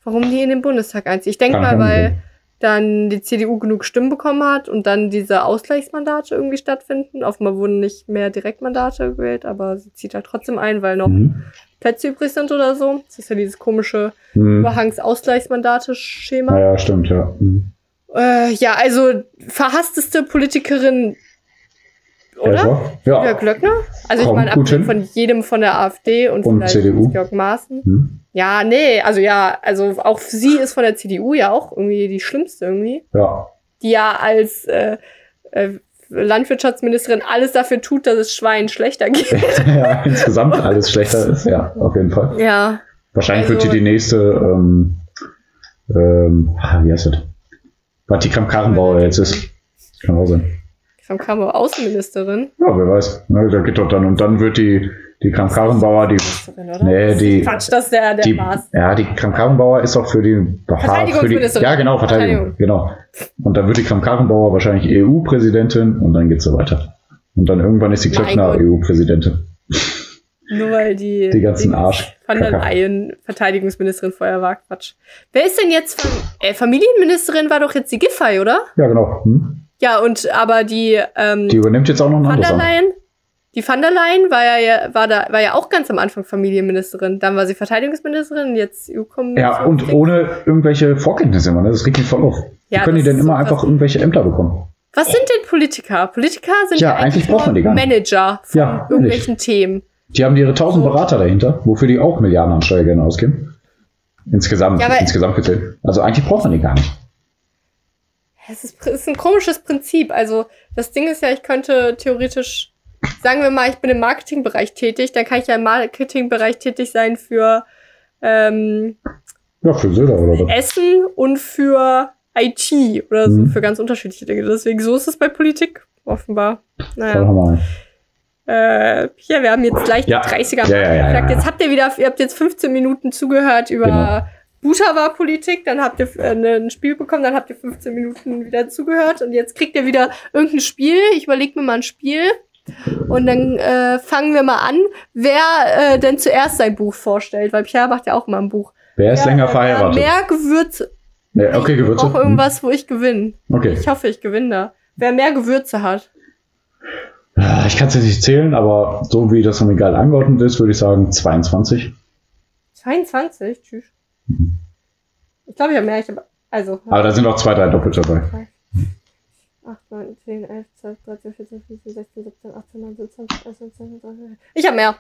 warum die in den Bundestag einzieht. Ich denke mal, weil dann die CDU genug Stimmen bekommen hat und dann diese Ausgleichsmandate irgendwie stattfinden. Offenbar wurden nicht mehr Direktmandate gewählt, aber sie zieht halt trotzdem ein, weil noch Mhm. Plätze übrig sind oder so. Das ist ja dieses komische Mhm. Überhangs-Ausgleichsmandate-Schema. Naja, stimmt, ja. Mhm. Äh, ja, also verhassteste Politikerin, oder? Ja, Ja. Glöckner? Also ich Kommt meine, gut abgesehen von jedem von der AfD und, Und vielleicht CDU. Georg Maaßen. Mhm. Ja, nee, also ja, also auch sie ist von der CDU ja auch irgendwie die schlimmste irgendwie. Ja. Die ja als äh, äh, Landwirtschaftsministerin alles dafür tut, dass es Schweinen schlechter geht. ja, insgesamt alles schlechter ist, ja, auf jeden Fall. ja. Wahrscheinlich Also- wird die die nächste, ähm, ähm, ah, wie heißt das? Was die Kramp-Karrenbauer jetzt ist. Kann auch sein. Aber Außenministerin. Ja, wer weiß. Ne, da geht doch dann, und dann wird die, die Kramp-Karrenbauer, die, nee, die, Quatsch, das ist der, der die, Maß. ja, die Kramp-Karrenbauer ist auch für die, die, Verteidigungsministerin. ja, genau, Verteidigung, Verteidigung. genau. Und dann wird die Kramp-Karrenbauer wahrscheinlich EU-Präsidentin und dann geht's so weiter. Und dann irgendwann ist die Klöckner. EU-Präsidentin. Nur weil die, Die ganzen Dings Arsch- Van der. Leyen Verteidigungsministerin vorher war. Quatsch. Wer ist denn jetzt äh, Familienministerin war doch jetzt die Giffey, oder? Ja, genau. Hm? Ja, und aber die, ähm, Die übernimmt jetzt auch noch ein Van anderes der Amt. Leyen, die Van der Leyen war ja, war da, war ja auch ganz am Anfang Familienministerin. Dann war sie Verteidigungsministerin, jetzt EU-Kommission. Ja, und ohne irgendwelche Vorkenntnisse immer. ne? Das regt mich voll auf. Ja, Wie können die denn ist immer so einfach irgendwelche Ämter bekommen? Was sind denn Politiker? Politiker sind Ja, ja, eigentlich braucht man die gar nicht. Manager von Ja, irgendwelchen Themen. Die haben ihre tausend So. Berater dahinter, wofür die auch Milliarden an Steuergeldern ausgeben. Insgesamt, Ja, insgesamt gezählt. Also eigentlich braucht man die gar nicht. Es ist, es ist ein komisches Prinzip. Also das Ding ist ja, ich könnte theoretisch, sagen wir mal, ich bin im Marketingbereich tätig, dann kann ich ja im Marketingbereich tätig sein für ähm, Ja, für was? Essen und für IT oder so, Mhm. für ganz unterschiedliche Dinge. Deswegen so ist es bei Politik offenbar. Naja. Äh, ja, wir haben jetzt gleich Ja. die 30er Ja, ja, ja. Jetzt habt ihr wieder, ihr habt jetzt 15 Minuten zugehört über Genau. Butterwar-Politik, dann habt ihr äh, ein Spiel bekommen, dann habt ihr 15 Minuten wieder zugehört und jetzt kriegt ihr wieder irgendein Spiel. Ich überlege mir mal ein Spiel. Und dann äh, fangen wir mal an, wer äh, denn zuerst sein Buch vorstellt, weil Pierre macht ja auch mal ein Buch. Wer ist Wer, länger äh, verheiratet? Wer mehr Gewürze. Nee, okay, Ich Gewürze. brauche irgendwas, wo ich gewinne. Okay. Ich hoffe, ich gewinne da. Wer mehr Gewürze hat. Ah, Ich kann es jetzt nicht zählen, aber so wie das im Regal angeordnet ist, würde ich sagen 22. 22? Tschüss. Ich glaube, ich habe mehr. Ich hab, also. Aber da sind auch zwei, drei doppelt dabei. 8, 9, 10, 11, 12, 13, 14, 15, 16, 17, 18, 19, 20, 21, 22, 23. Ich habe mehr.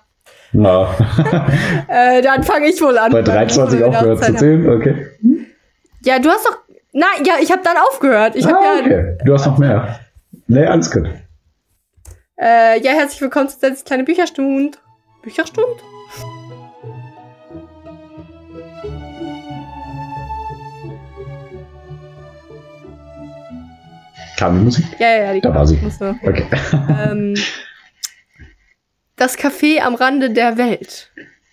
Na, Äh, dann fange ich wohl an. bei 23 Weil ich aufgehört zu zählen, okay. Ja, du hast doch. Nein, ja, ich habe dann aufgehört. Ich ah, ja. okay. Du hast noch mehr. Nee, alles gut. Äh, ja, herzlich willkommen zu Dennis kleine Bücherstund. Bücherstund? Kam die Musik? Ja, ja, ja. Die Da war sie. muss nur. Okay. ähm, das Café am Rande der Welt.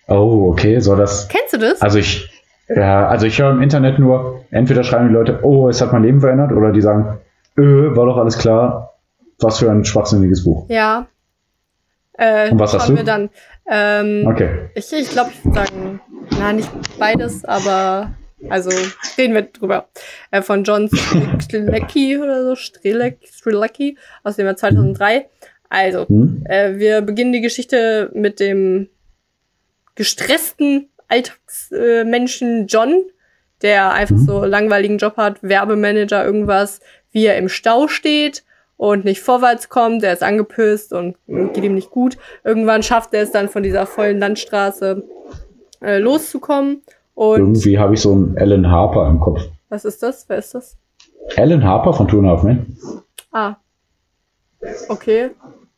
Oh, okay. Soll das. Kennst du das? Also ich. Ja, also ich höre im Internet nur, entweder schreiben die Leute, oh, es hat mein Leben verändert, oder die sagen, äh, war doch alles klar, was für ein schwachsinniges Buch. Ja. Äh, Und was hast du? wir dann. Ähm, Okay. Ich, ich glaube, ich würde sagen, na, nicht beides, aber also reden wir drüber. Äh, von John Strelecki oder so, Strelecki, aus dem Jahr 2003. Also, Hm? äh, wir beginnen die Geschichte mit dem gestressten Alltagsmenschen John, der einfach Mhm. so langweiligen Job hat, Werbemanager, irgendwas, wie er im Stau steht und nicht vorwärts kommt, der ist angepisst und geht ihm nicht gut. Irgendwann schafft er es dann von dieser vollen Landstraße äh, loszukommen. Und Irgendwie habe ich so einen Alan Harper im Kopf. was ist das? Wer ist das? Alan Harper von Two and a Half Men? Ah. Okay.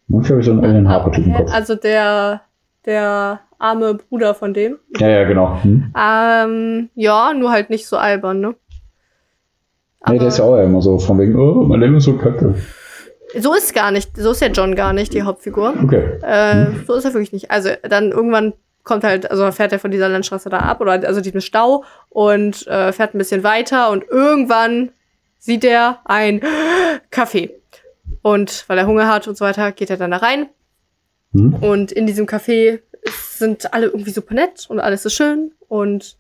Irgendwie habe ich so einen Alan Harper-Typ im Hä? Kopf. Also der, der arme Bruder von dem. Ja, ja, genau. Hm? Ähm, ja, nur halt nicht so albern, ne? Nee, der ist ja auch immer so von wegen, oh, mein Leben ist so kacke. so ist gar nicht, so ist ja John gar nicht, die Hauptfigur. Okay. Äh, so ist er wirklich nicht. Also dann irgendwann kommt halt, also fährt er von dieser Landstraße da ab oder also diesem Stau und äh, fährt ein bisschen weiter und irgendwann sieht er ein Café. Und weil er Hunger hat und so weiter, geht er dann da rein. Hm? Und in diesem Café sind alle irgendwie super nett und alles ist schön. Und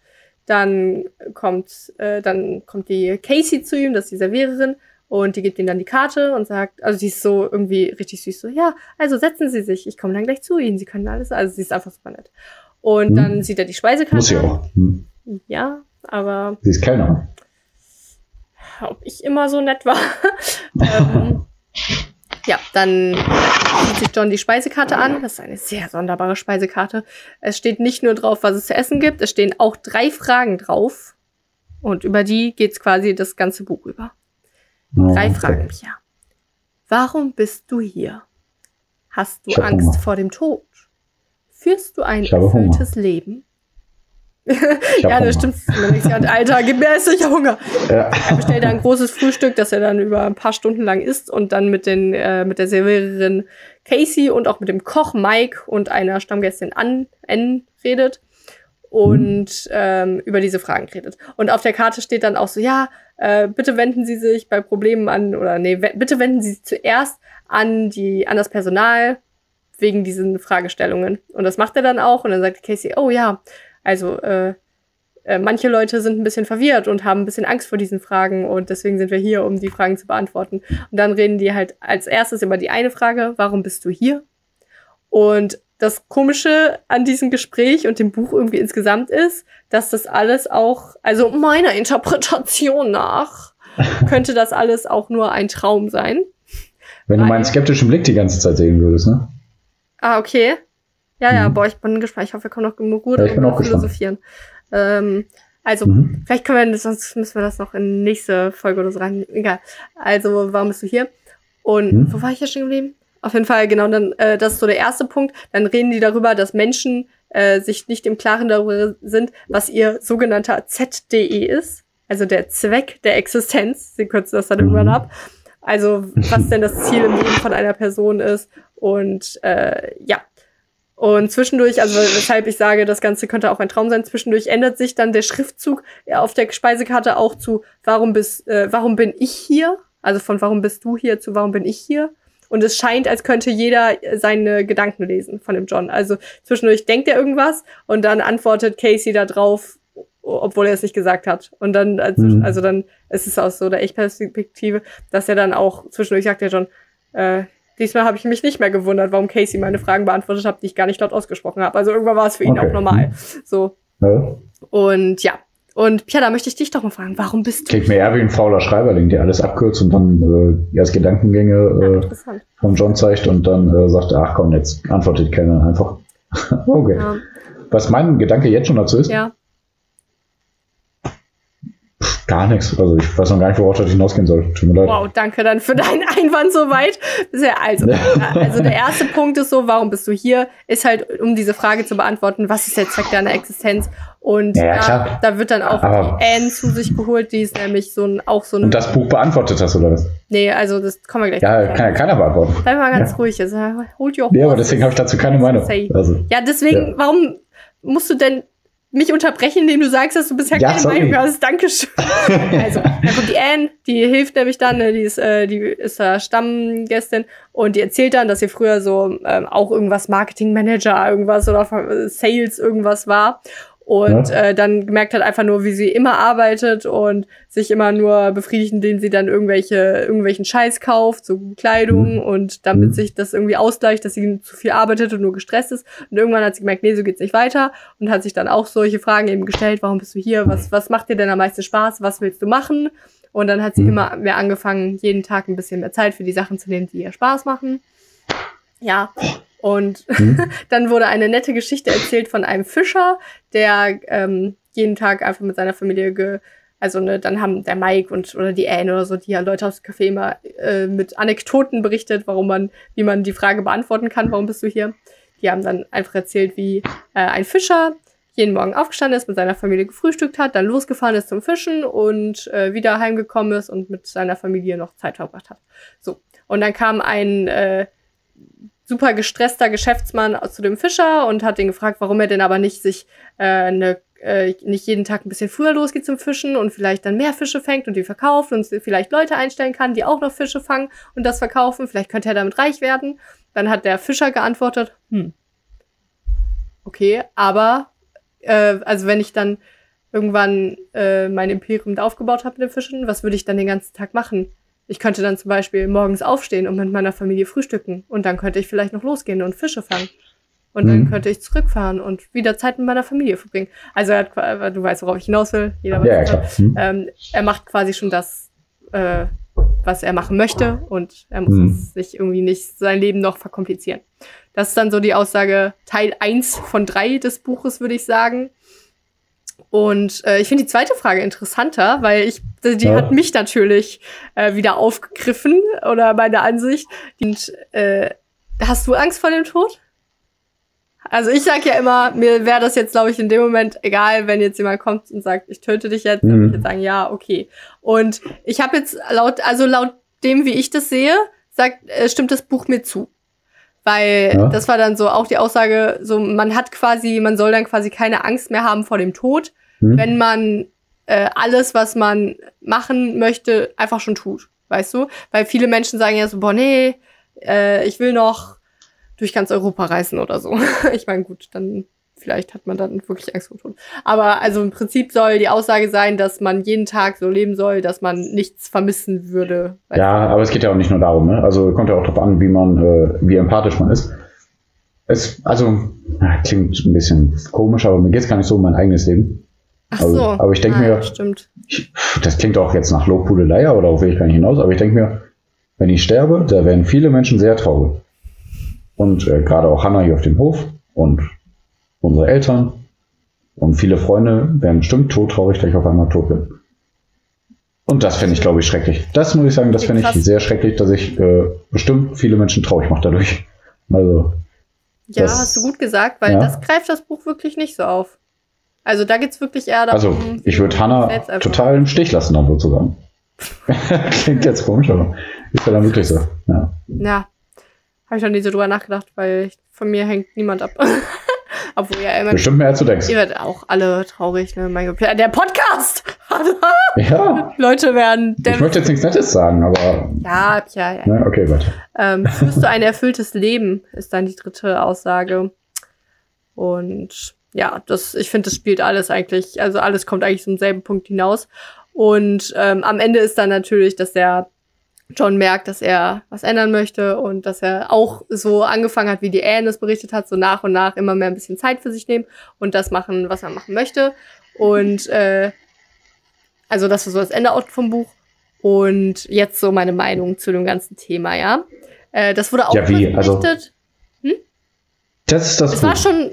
dann kommt, äh, dann kommt die Casey zu ihm, das ist die Serviererin, und die gibt ihm dann die Karte und sagt, also die ist so irgendwie richtig süß, so, ja, also setzen Sie sich, ich komme dann gleich zu Ihnen, Sie können alles, also sie ist einfach super nett. Und Hm. dann sieht er die Speisekarte. Muss ich auch. Hm. Ja, aber Sie ist Kellner. ob ich immer so nett war. ähm, ja, dann sieht sich John die Speisekarte an. Das ist eine sehr sonderbare Speisekarte. Es steht nicht nur drauf, was es zu essen gibt, es stehen auch drei Fragen drauf. Und über die geht's quasi das ganze Buch über. Drei. Fragen, ja. Warum bist du hier? Hast du Angst Hunger. vor dem Tod? Führst du ein erfülltes Leben? Ich hab ja, das Hunger. stimmt. Alter, gib mir ich hab Hunger. Ja. Er bestellt ein großes Frühstück, das er dann über ein paar Stunden lang isst und dann mit, den, äh, mit der Serviererin Casey und auch mit dem Koch Mike und einer Stammgästin Ann, redet und ähm, über diese Fragen redet. Und auf der Karte steht dann auch so, ja, äh, bitte wenden Sie sich bei Problemen an, oder nee, bitte wenden Sie sich zuerst an, die, an das Personal wegen diesen Fragestellungen. Und das macht er dann auch und dann sagt Casey, oh ja, also äh, äh, manche Leute sind ein bisschen verwirrt und haben ein bisschen Angst vor diesen Fragen und deswegen sind wir hier, um die Fragen zu beantworten. Und dann reden die halt als erstes über die eine Frage, warum bist du hier? Und das Komische an diesem Gespräch und dem Buch irgendwie insgesamt ist, dass das alles auch, also meiner Interpretation nach, könnte das alles auch nur ein Traum sein. Wenn du meinen skeptischen Blick die ganze Zeit sehen würdest, ne? Ah, okay. Ja, ja, Mhm. boah, ich bin gespannt. Ich hoffe, wir kommen noch genug gut Ja, ich bin auch gespannt. philosophieren. Ähm, also, Mhm. Vielleicht können wir das, sonst müssen wir das noch in nächste Folge oder so rein. Egal. Also, warum bist du hier? Und Hm? wo war ich ja stehen geblieben? Auf jeden Fall, genau, dann, äh, das ist so der erste Punkt. Dann reden die darüber, dass Menschen äh, sich nicht im Klaren darüber sind, was ihr sogenannter ZDE ist. Also der Zweck der Existenz. Sie kürzen das dann Mhm. irgendwann ab. Also, was denn das Ziel im Leben von einer Person ist. Und äh, ja. Und zwischendurch, also weshalb ich sage, das Ganze könnte auch ein Traum sein, zwischendurch ändert sich dann der Schriftzug auf der Speisekarte auch zu warum bist, äh, warum bin ich hier? Also von warum bist du hier zu warum bin ich hier? Und es scheint, als könnte jeder seine Gedanken lesen von dem John. Also zwischendurch denkt er irgendwas und dann antwortet Casey da drauf obwohl er es nicht gesagt hat. Und dann, also, mhm. also dann ist es aus so der Ich-Perspektive, dass er dann auch zwischendurch sagt er schon, äh, diesmal habe ich mich nicht mehr gewundert, warum Casey meine Fragen beantwortet hat, die ich gar nicht laut ausgesprochen habe. Also irgendwann war es für ihn okay. auch normal. So. Ja. Und ja. Und Pia, da möchte ich dich doch mal fragen, warum bist du. Klingt mir eher wie ein fauler Schreiberling, der alles abkürzt und dann äh, erst Gedankengänge äh, von John zeigt und dann äh, sagt, ach komm, jetzt antwortet keiner einfach. okay. Ja. Was mein Gedanke jetzt schon dazu ist, ja. Gar nichts. Also ich weiß noch gar nicht, worauf das hinausgehen soll. Tut mir leid. Wow, danke dann für deinen Einwand soweit. Also, also der erste Punkt ist so, warum bist du hier? Ist halt, um diese Frage zu beantworten, was ist der Zweck deiner Existenz? Und ja, ja, da, da, wird dann auch Aber Anne zu sich geholt, die ist nämlich so ein, auch so ein. Und das Buch beantwortet hast, oder was? Nee, also das kommen wir gleich. Ja, kann ja keiner beantworten. Bleib mal ganz ja. ruhig. Also, hold your Nee, aber deswegen habe ich dazu keine Meinung. Also, ja, deswegen, warum musst du denn mich unterbrechen, indem du sagst, dass du bisher ja, keine sorry. Meinung hast. Dankeschön. also, dann kommt die Anne, die hilft nämlich dann, ne, die ist, äh, die ist da Stammgästin und die erzählt dann, dass sie früher so ähm, auch irgendwas Marketingmanager, irgendwas oder Sales irgendwas war und ja. äh, dann gemerkt hat einfach nur, wie sie immer arbeitet und sich immer nur befriedigt, indem sie dann irgendwelche irgendwelchen Scheiß kauft, so Kleidung mhm. und damit mhm. sich das irgendwie ausgleicht, dass sie zu viel arbeitet und nur gestresst ist. Und irgendwann hat sie gemerkt, nee, so geht's nicht weiter und hat sich dann auch solche Fragen eben gestellt, warum bist du hier? Was was macht dir denn am meisten Spaß? Was willst du machen? Und dann hat sie mhm. immer mehr angefangen, jeden Tag ein bisschen mehr Zeit für die Sachen zu nehmen, die ihr Spaß machen. Ja, und hm? dann wurde eine nette Geschichte erzählt von einem Fischer, der ähm, jeden Tag einfach mit seiner Familie ge also ne, dann haben der Mike und oder die Anne oder so, die ja Leute aus dem Café immer äh, mit Anekdoten berichtet, warum man, wie man die Frage beantworten kann, warum bist du hier? Die haben dann einfach erzählt, wie äh, ein Fischer jeden Morgen aufgestanden ist, mit seiner Familie gefrühstückt hat, dann losgefahren ist zum Fischen und äh, wieder heimgekommen ist und mit seiner Familie noch Zeit verbracht hat. So. Und dann kam ein äh, super gestresster Geschäftsmann zu dem Fischer und hat ihn gefragt, warum er denn aber nicht sich äh, eine äh, nicht jeden Tag ein bisschen früher losgeht zum Fischen und vielleicht dann mehr Fische fängt und die verkauft und vielleicht Leute einstellen kann, die auch noch Fische fangen und das verkaufen. Vielleicht könnte er damit reich werden. Dann hat der Fischer geantwortet, hm, okay, aber äh, also wenn ich dann irgendwann äh, mein Imperium aufgebaut habe mit den Fischen, was würde ich dann den ganzen Tag machen? Ich könnte dann zum Beispiel morgens aufstehen und mit meiner Familie frühstücken. Und dann könnte ich vielleicht noch losgehen und Fische fangen. Und mhm. dann könnte ich zurückfahren und wieder Zeit mit meiner Familie verbringen. Also er hat, du weißt, worauf ich hinaus will. Jeder ja, weiß, mhm. ähm, er macht quasi schon das, äh, was er machen möchte und er muss mhm. sich irgendwie nicht sein Leben noch verkomplizieren. Das ist dann so die Aussage Teil eins von drei des Buches, würde ich sagen. Und äh, ich finde die zweite Frage interessanter, weil ich, die ja. hat mich natürlich äh, wieder aufgegriffen oder meine Ansicht. Und äh, hast du Angst vor dem Tod? Also ich sag ja immer, mir wäre das jetzt, glaube ich, in dem Moment egal, wenn jetzt jemand kommt und sagt, ich töte dich jetzt, mhm. dann würde ich jetzt sagen, ja, okay. Und ich habe jetzt laut, also laut dem, wie ich das sehe, sagt, äh, stimmt das Buch mir zu. Weil ja. das war dann so auch die Aussage, so man hat quasi, man soll dann quasi keine Angst mehr haben vor dem Tod, hm. wenn man äh, alles, was man machen möchte, einfach schon tut. Weißt du? Weil viele Menschen sagen ja so, boah, nee, äh, ich will noch durch ganz Europa reisen oder so. ich meine, gut, dann vielleicht hat man dann wirklich Angst vor Tod. Aber also im Prinzip soll die Aussage sein, dass man jeden Tag so leben soll, dass man nichts vermissen würde. Ja, aber es geht ja auch nicht nur darum, ne? Also kommt ja auch darauf an, wie man, äh, wie empathisch man ist. Es, also, na, klingt ein bisschen komisch, aber mir geht es gar nicht so um mein eigenes Leben. Ach also, so. aber ich denke ah, mir, stimmt. Ich, das klingt auch jetzt nach Lobhudelei oder auf will ich gar nicht hinaus, aber ich denke mir, wenn ich sterbe, da werden viele Menschen sehr traurig. Und äh, gerade auch Hannah hier auf dem Hof und unsere Eltern und viele Freunde werden bestimmt todtraurig, dass ich auf einmal tot bin. Und das finde ich, glaube ich, schrecklich. Das muss ich sagen, das finde ich sehr schrecklich, dass ich äh, bestimmt viele Menschen traurig mache dadurch. Also. Ja, das, hast du gut gesagt, weil ja? das greift das Buch wirklich nicht so auf. Also da geht es wirklich eher darum. Also ich würde Hannah total im Stich lassen, dann sozusagen. Klingt jetzt komisch, aber ist ja dann wirklich so. Ja. Ja. Habe ich noch nie so drüber nachgedacht, weil ich, von mir hängt niemand ab. Obwohl ja immer. Bestimmt mehr als du denkst. Ihr werdet auch alle traurig, ne? Mein Gott. Der Podcast! ja. Leute werden. Ich möchte jetzt nichts Nettes sagen, aber. Ja, ja, ja. Ne? Okay, warte. Ähm, führst du ein erfülltes Leben, ist dann die dritte Aussage. Und ja, das, ich finde, das spielt alles eigentlich, also alles kommt eigentlich zum selben Punkt hinaus. Und ähm, am Ende ist dann natürlich, dass der John merkt, dass er was ändern möchte und dass er auch so angefangen hat, wie die Anne es berichtet hat, so nach und nach immer mehr ein bisschen Zeit für sich nehmen und das machen, was er machen möchte. Und äh, also das ist so das Ende auch vom Buch. Und jetzt so meine Meinung zu dem ganzen Thema, ja. Äh, das wurde auch ja, wie? Also, hm? Das ist das, das Buch. war schon.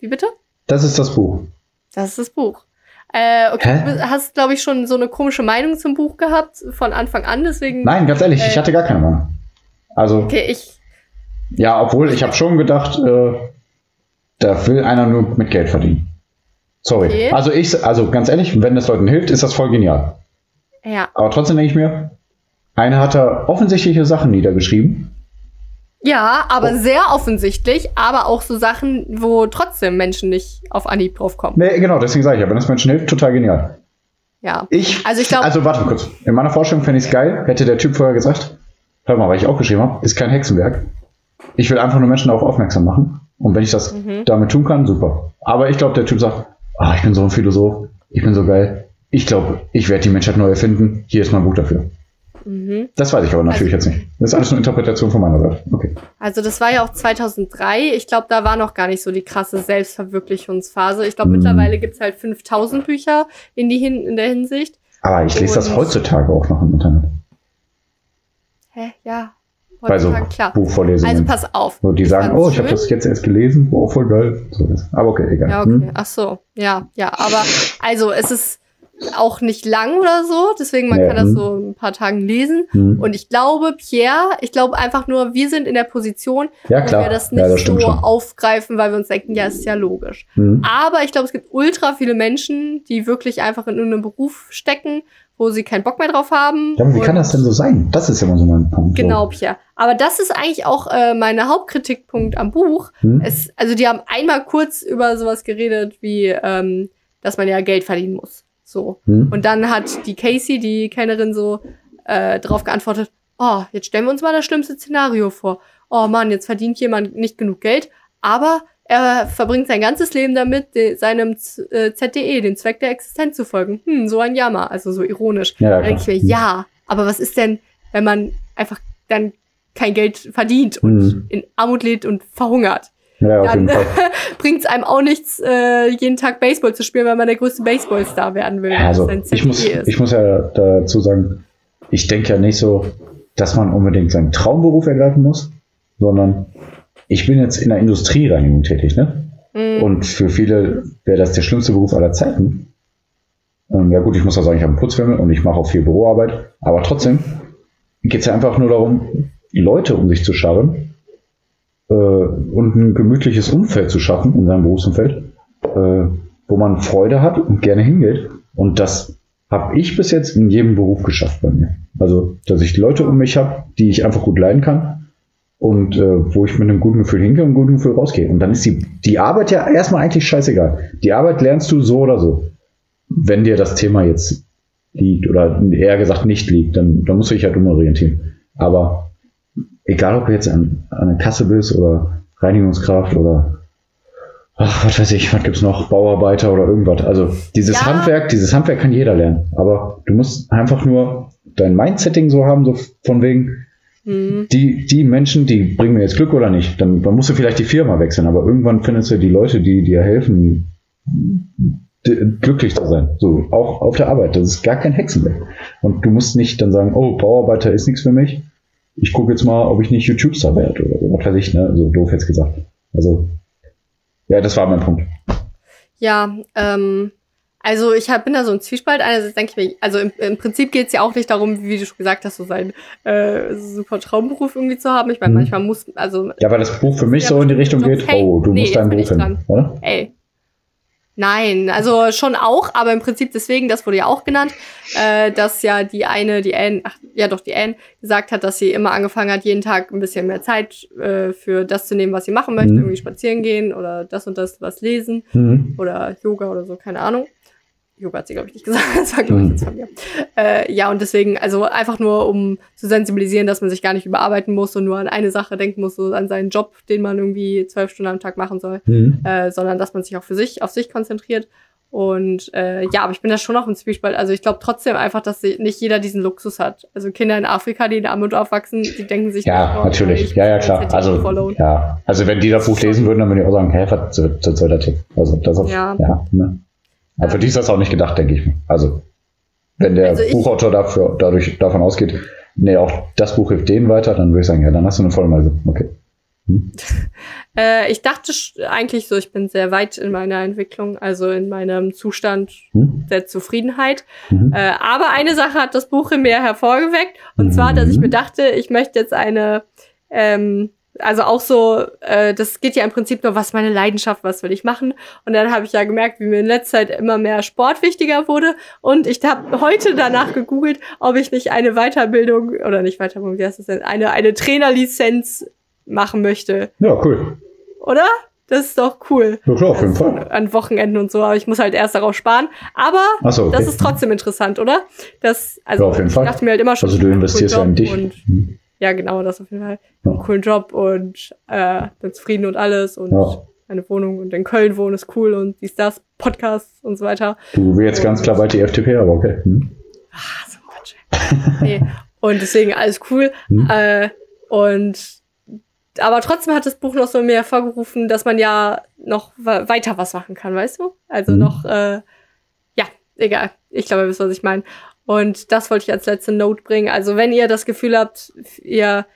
Wie bitte? Das ist das Buch. Das ist das Buch. Äh, okay, Hä? du hast, glaube ich, schon so eine komische Meinung zum Buch gehabt von Anfang an, deswegen. Nein, ganz ehrlich, äh, ich hatte gar keine Meinung. Also. Okay, ich. Ja, obwohl ich habe schon gedacht, äh, da will einer nur mit Geld verdienen. Sorry. Okay. Also ich, also ganz ehrlich, wenn das Leuten hilft, ist das voll genial. Ja. Aber trotzdem denke ich mir, einer hat da offensichtliche Sachen niedergeschrieben ja, aber oh. sehr offensichtlich, aber auch so Sachen, wo trotzdem Menschen nicht auf Anhieb drauf kommen. Nee, genau, deswegen sage ich ja, wenn das Menschen hilft, total genial. Ja. Ich, also ich glaube. Also warte mal kurz. In meiner Vorstellung fände ich es geil, hätte der Typ vorher gesagt, hör mal, weil ich auch geschrieben habe, ist kein Hexenwerk. Ich will einfach nur Menschen darauf aufmerksam machen. Und wenn ich das mhm. damit tun kann, super. Aber ich glaube, der Typ sagt, ah, ich bin so ein Philosoph, ich bin so geil. Ich glaube, ich werde die Menschheit neu erfinden. Hier ist mein Buch dafür. Mhm. Das weiß ich aber natürlich also, jetzt nicht. Das ist alles eine Interpretation von meiner Seite. Okay. Also das war ja auch 2003. Ich glaube, da war noch gar nicht so die krasse Selbstverwirklichungsphase. Ich glaube, mhm. mittlerweile gibt's halt 5000 Bücher in, die Hin in der Hinsicht. Aber ich lese Und das heutzutage auch noch im Internet. Hä? Ja. Bei so klar. Buchvorlesungen. Also pass auf. Und die sagen, oh, ich habe das jetzt erst gelesen. Oh, voll geil. So aber okay, egal. Ja, okay. Hm? Ach so. Ja, ja. Aber also es ist auch nicht lang oder so, deswegen man ja, kann das hm. so ein paar Tagen lesen. Hm. Und ich glaube, Pierre, ich glaube einfach nur, wir sind in der Position, ja, wo wir das nicht ja, das so schon. aufgreifen, weil wir uns denken, ja, ist ja logisch. Hm. Aber ich glaube, es gibt ultra viele Menschen, die wirklich einfach in irgendeinem Beruf stecken, wo sie keinen Bock mehr drauf haben. Ja, wie kann das denn so sein? Das ist ja immer so mein Punkt. Genau, Pierre. Aber das ist eigentlich auch äh, meine Hauptkritikpunkt am Buch. Hm. Es, also die haben einmal kurz über sowas geredet, wie ähm, dass man ja Geld verdienen muss. So. Hm. Und dann hat die Casey, die Kellnerin, so äh, darauf geantwortet, oh, jetzt stellen wir uns mal das schlimmste Szenario vor. Oh Mann, jetzt verdient jemand nicht genug Geld, aber er verbringt sein ganzes Leben damit, seinem äh, ZDE, den Zweck der Existenz zu folgen. Hm, so ein Jammer, also so ironisch. Ja, da denke ich mir, ja, aber was ist denn, wenn man einfach dann kein Geld verdient und mhm. in Armut lebt und verhungert? Ja, dann bringt es einem auch nichts, äh, jeden Tag Baseball zu spielen, weil man der größte Baseballstar werden will. Ja, also, ich, muss, ist. ich muss ja dazu sagen, ich denke ja nicht so, dass man unbedingt seinen Traumberuf ergreifen muss, sondern ich bin jetzt in der Industriereinigung tätig, ne? Mhm. Und für viele wäre das der schlimmste Beruf aller Zeiten. Ähm, ja gut, ich muss ja sagen, ich habe einen Putzfilm und ich mache auch viel Büroarbeit, aber trotzdem geht es ja einfach nur darum, Leute um sich zu scharren, äh, und ein gemütliches Umfeld zu schaffen in seinem Berufsumfeld, äh, wo man Freude hat und gerne hingeht. Und das habe ich bis jetzt in jedem Beruf geschafft bei mir. Also, dass ich Leute um mich habe, die ich einfach gut leiden kann und äh, wo ich mit einem guten Gefühl hingehe und einem guten Gefühl rausgehe. Und dann ist die, die Arbeit ja erstmal eigentlich scheißegal. Die Arbeit lernst du so oder so. Wenn dir das Thema jetzt liegt oder eher gesagt nicht liegt, dann, dann musst du dich halt umorientieren. Aber egal ob du jetzt an, an der Kasse bist oder Reinigungskraft oder ach, was weiß ich, was gibt's noch, Bauarbeiter oder irgendwas. Also dieses ja. Handwerk, dieses Handwerk kann jeder lernen. Aber du musst einfach nur dein Mindsetting so haben, so von wegen, mhm. die, die Menschen, die bringen mir jetzt Glück oder nicht. Dann, dann musst du vielleicht die Firma wechseln, aber irgendwann findest du die Leute, die dir helfen, glücklich zu sein. So, auch auf der Arbeit. Das ist gar kein Hexenwerk. Und du musst nicht dann sagen, oh, Bauarbeiter ist nichts für mich ich gucke jetzt mal, ob ich nicht YouTube-Star werde oder was weiß ich, ne? So doof jetzt gesagt. Also, ja, das war mein Punkt. Ja, ähm, also ich hab, bin da so ein Zwiespalt. Einerseits denke ich mir, also im, im Prinzip geht es ja auch nicht darum, wie du schon gesagt hast, so seinen äh, super Traumberuf irgendwie zu haben. Ich meine, mhm. manchmal muss, also. Ja, weil das Buch für mich so in die Richtung geht, hey, oh, du nee, musst deinen Beruf finden, oder? Ey, Nein, also schon auch, aber im Prinzip deswegen, das wurde ja auch genannt, äh, dass ja die eine, die Anne, ach, ja doch, die Anne gesagt hat, dass sie immer angefangen hat, jeden Tag ein bisschen mehr Zeit äh, für das zu nehmen, was sie machen möchte, mhm. irgendwie spazieren gehen oder das und das was lesen mhm. oder Yoga oder so, keine Ahnung. Hugo hat sie, glaube ich, nicht gesagt. Das war, glaube ich, jetzt von mir. Äh, ja, und deswegen, also einfach nur, um zu sensibilisieren, dass man sich gar nicht überarbeiten muss und nur an eine Sache denken muss, so an seinen Job, den man irgendwie zwölf Stunden am Tag machen soll, Mhm. äh, sondern dass man sich auch für sich, auf sich konzentriert. Und äh, ja, aber ich bin da schon noch im Zwiespalt. Also ich glaube trotzdem einfach, dass nicht jeder diesen Luxus hat. Also Kinder in Afrika, die in Armut aufwachsen, die denken sich, Ja, oh, natürlich. ich Ja, ja, klar. Also, ja. Also, wenn die das Buch lesen würden, dann würde ich auch sagen, hä, was soll der Tipp? Also, das auf, Ja. ja. ne? Aber für die ist das auch nicht gedacht, denke ich. mir. Also, wenn der Also Buchautor dafür, dadurch, davon ausgeht, nee, auch das Buch hilft denen weiter, dann würde ich sagen, ja, dann hast du eine Vollmeise. Okay. Äh, ich dachte eigentlich so, ich bin sehr weit in meiner Entwicklung, also in meinem Zustand Hm? der Zufriedenheit. Mhm. Äh, aber eine Sache hat das Buch in mir hervorgeweckt. Und Mhm. zwar, dass ich mir dachte, ich möchte jetzt eine, ähm, also auch so, äh, das geht ja im Prinzip nur, was meine Leidenschaft, was will ich machen. Und dann habe ich ja gemerkt, wie mir in letzter Zeit immer mehr Sport wichtiger wurde. Und ich habe heute danach gegoogelt, ob ich nicht eine Weiterbildung, oder nicht Weiterbildung, wie heißt das denn, eine, eine Trainerlizenz machen möchte. Ja, cool. Oder? Das ist doch cool. Ja, klar, auf jeden Also, Fall. An Wochenenden und so, aber ich muss halt erst darauf sparen. Aber so, okay. das ist trotzdem interessant, oder? Das, also Ja, auf jeden ich Fall. dachte mir halt immer schon, Also, du ich investierst ja in dich. Und, Hm. Ja, genau, das auf jeden Fall. Einen coolen Job und äh, bin zufrieden und alles und Ja. eine Wohnung und in Köln wohnen ist cool und dies, das, Podcasts und so weiter. Du willst jetzt ganz klar bei die FDP, aber okay. Hm? Ah, so Quatsch. nee. Und deswegen alles cool. Hm. Äh, und aber trotzdem hat das Buch noch so mir hervorgerufen, dass man ja noch weiter was machen kann, weißt du? Also Mhm. noch, äh, ja, egal. Ich glaube, ihr wisst, was ich meine. Und das wollte ich als letzte Note bringen. Also wenn ihr das Gefühl habt, ihr,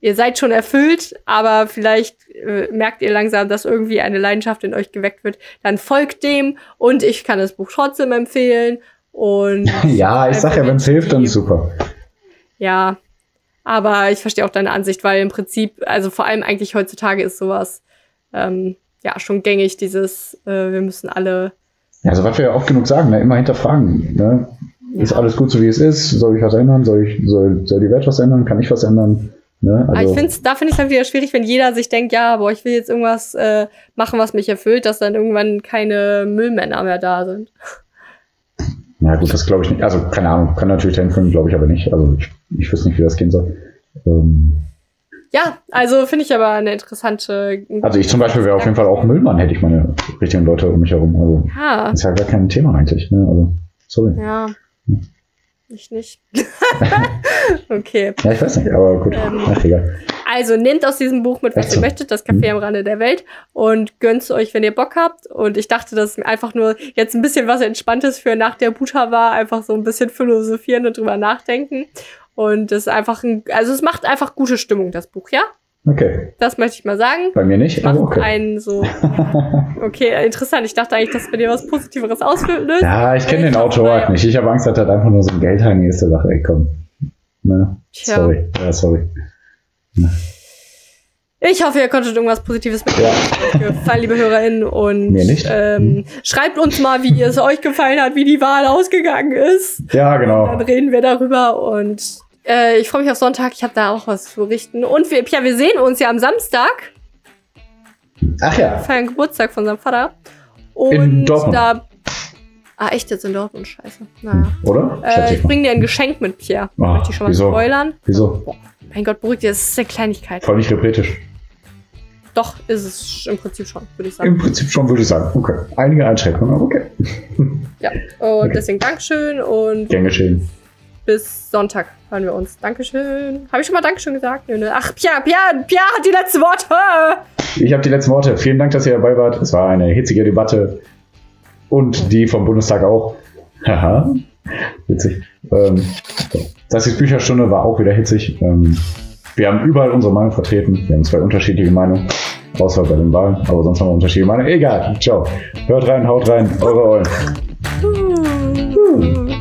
ihr seid schon erfüllt, aber vielleicht äh, merkt ihr langsam, dass irgendwie eine Leidenschaft in euch geweckt wird, dann folgt dem und ich kann das Buch trotzdem empfehlen. Und Ja, ich sag ja, wenn es hilft, dann super. ja, aber ich verstehe auch deine Ansicht, weil im Prinzip, also vor allem eigentlich heutzutage ist sowas ähm, ja schon gängig, dieses, äh, wir müssen alle. Ja, also was wir ja oft genug sagen, ne? immer hinterfragen. Ne? Ist alles gut so wie es ist? Soll ich was ändern? Soll, ich, soll, soll die Welt was ändern? Kann ich was ändern? Ne? Aber Also, ich find's, da finde ich es halt wieder schwierig, wenn jeder sich denkt, ja, boah, ich will jetzt irgendwas äh, machen, was mich erfüllt, dass dann irgendwann keine Müllmänner mehr da sind. ja gut, das glaube ich nicht. Also keine Ahnung, kann natürlich dahin führen, glaube ich aber nicht. Also ich, ich wüsste nicht, wie das gehen soll. Ähm, Ja, also finde ich aber eine interessante. also ich zum Beispiel wäre auf jeden Fall auch Müllmann, hätte ich meine richtigen Leute um mich herum. Also Ja, ist ja gar kein Thema eigentlich. Ne? Also, sorry. ja. Ich nicht. okay. Ja, ich weiß nicht, aber gut. Ähm, Ach, egal. Also nehmt aus diesem Buch mit, was Echt ihr möchtet, das Café am Rande der Welt und gönnt's euch, wenn ihr Bock habt. Und ich dachte, dass es einfach nur jetzt ein bisschen was Entspanntes für nach der Buta war, einfach so ein bisschen philosophieren und drüber nachdenken. Und das ist einfach ein, also es macht einfach gute Stimmung, das Buch, ja? Okay. Das möchte ich mal sagen. Bei mir nicht, aber okay. einen so, okay, interessant. Ich dachte eigentlich, dass bei dir was Positiveres auslöst. Ja, ich kenne den Autor halt nicht. Ich habe Angst, dass das einfach nur so ein Geldhang ist. Der sagt, ey, komm. Ne? Tja. Sorry. Ja, sorry. Ich hoffe, ihr konntet irgendwas Positives mitnehmen. Ja. gefallen, liebe HörerInnen. Und Mir nicht. Ähm, schreibt uns mal, wie es euch gefallen hat, wie die Wahl ausgegangen ist. Ja, Dann genau. reden wir darüber. Und äh, ich freue mich auf Sonntag. Ich habe da auch was zu berichten. Und wir, ja, wir sehen uns ja am Samstag. Ach ja. Feiern Geburtstag von seinem Vater. Und In Dortmund. da. Ah, echt jetzt in Dortmund? Scheiße. Naja. Oder? Äh, ich ich mal. bringe dir ein Geschenk mit, Pierre. Oh, Möchte ich schon mal wieso? spoilern. Wieso? Mein Gott, beruhigt dich, das ist eine Kleinigkeit. Voll nicht rebretisch. Doch, ist es im Prinzip schon, würde ich sagen. Im Prinzip schon, würde ich sagen. Okay. Einige Einschränkungen, aber okay. Ja. Und Okay. deswegen Dankeschön und Gern geschehen. Bis Sonntag hören wir uns. Dankeschön. Habe ich schon mal Dankeschön gesagt? Nö, ne? Ach, Pierre, Pierre, Pierre hat die letzte Worte. Ich habe die letzten Worte. Vielen Dank, dass ihr dabei wart. Es war eine hitzige Debatte. Und die vom Bundestag auch. Haha. Witzig. Ähm, das ist Bücherstunde war auch wieder hitzig. Ähm, wir haben überall unsere Meinung vertreten. Wir haben zwei unterschiedliche Meinungen. Außer bei den Wahlen. Aber sonst haben wir unterschiedliche Meinungen. Egal. Ciao. Hört rein, haut rein. Eure Eulen.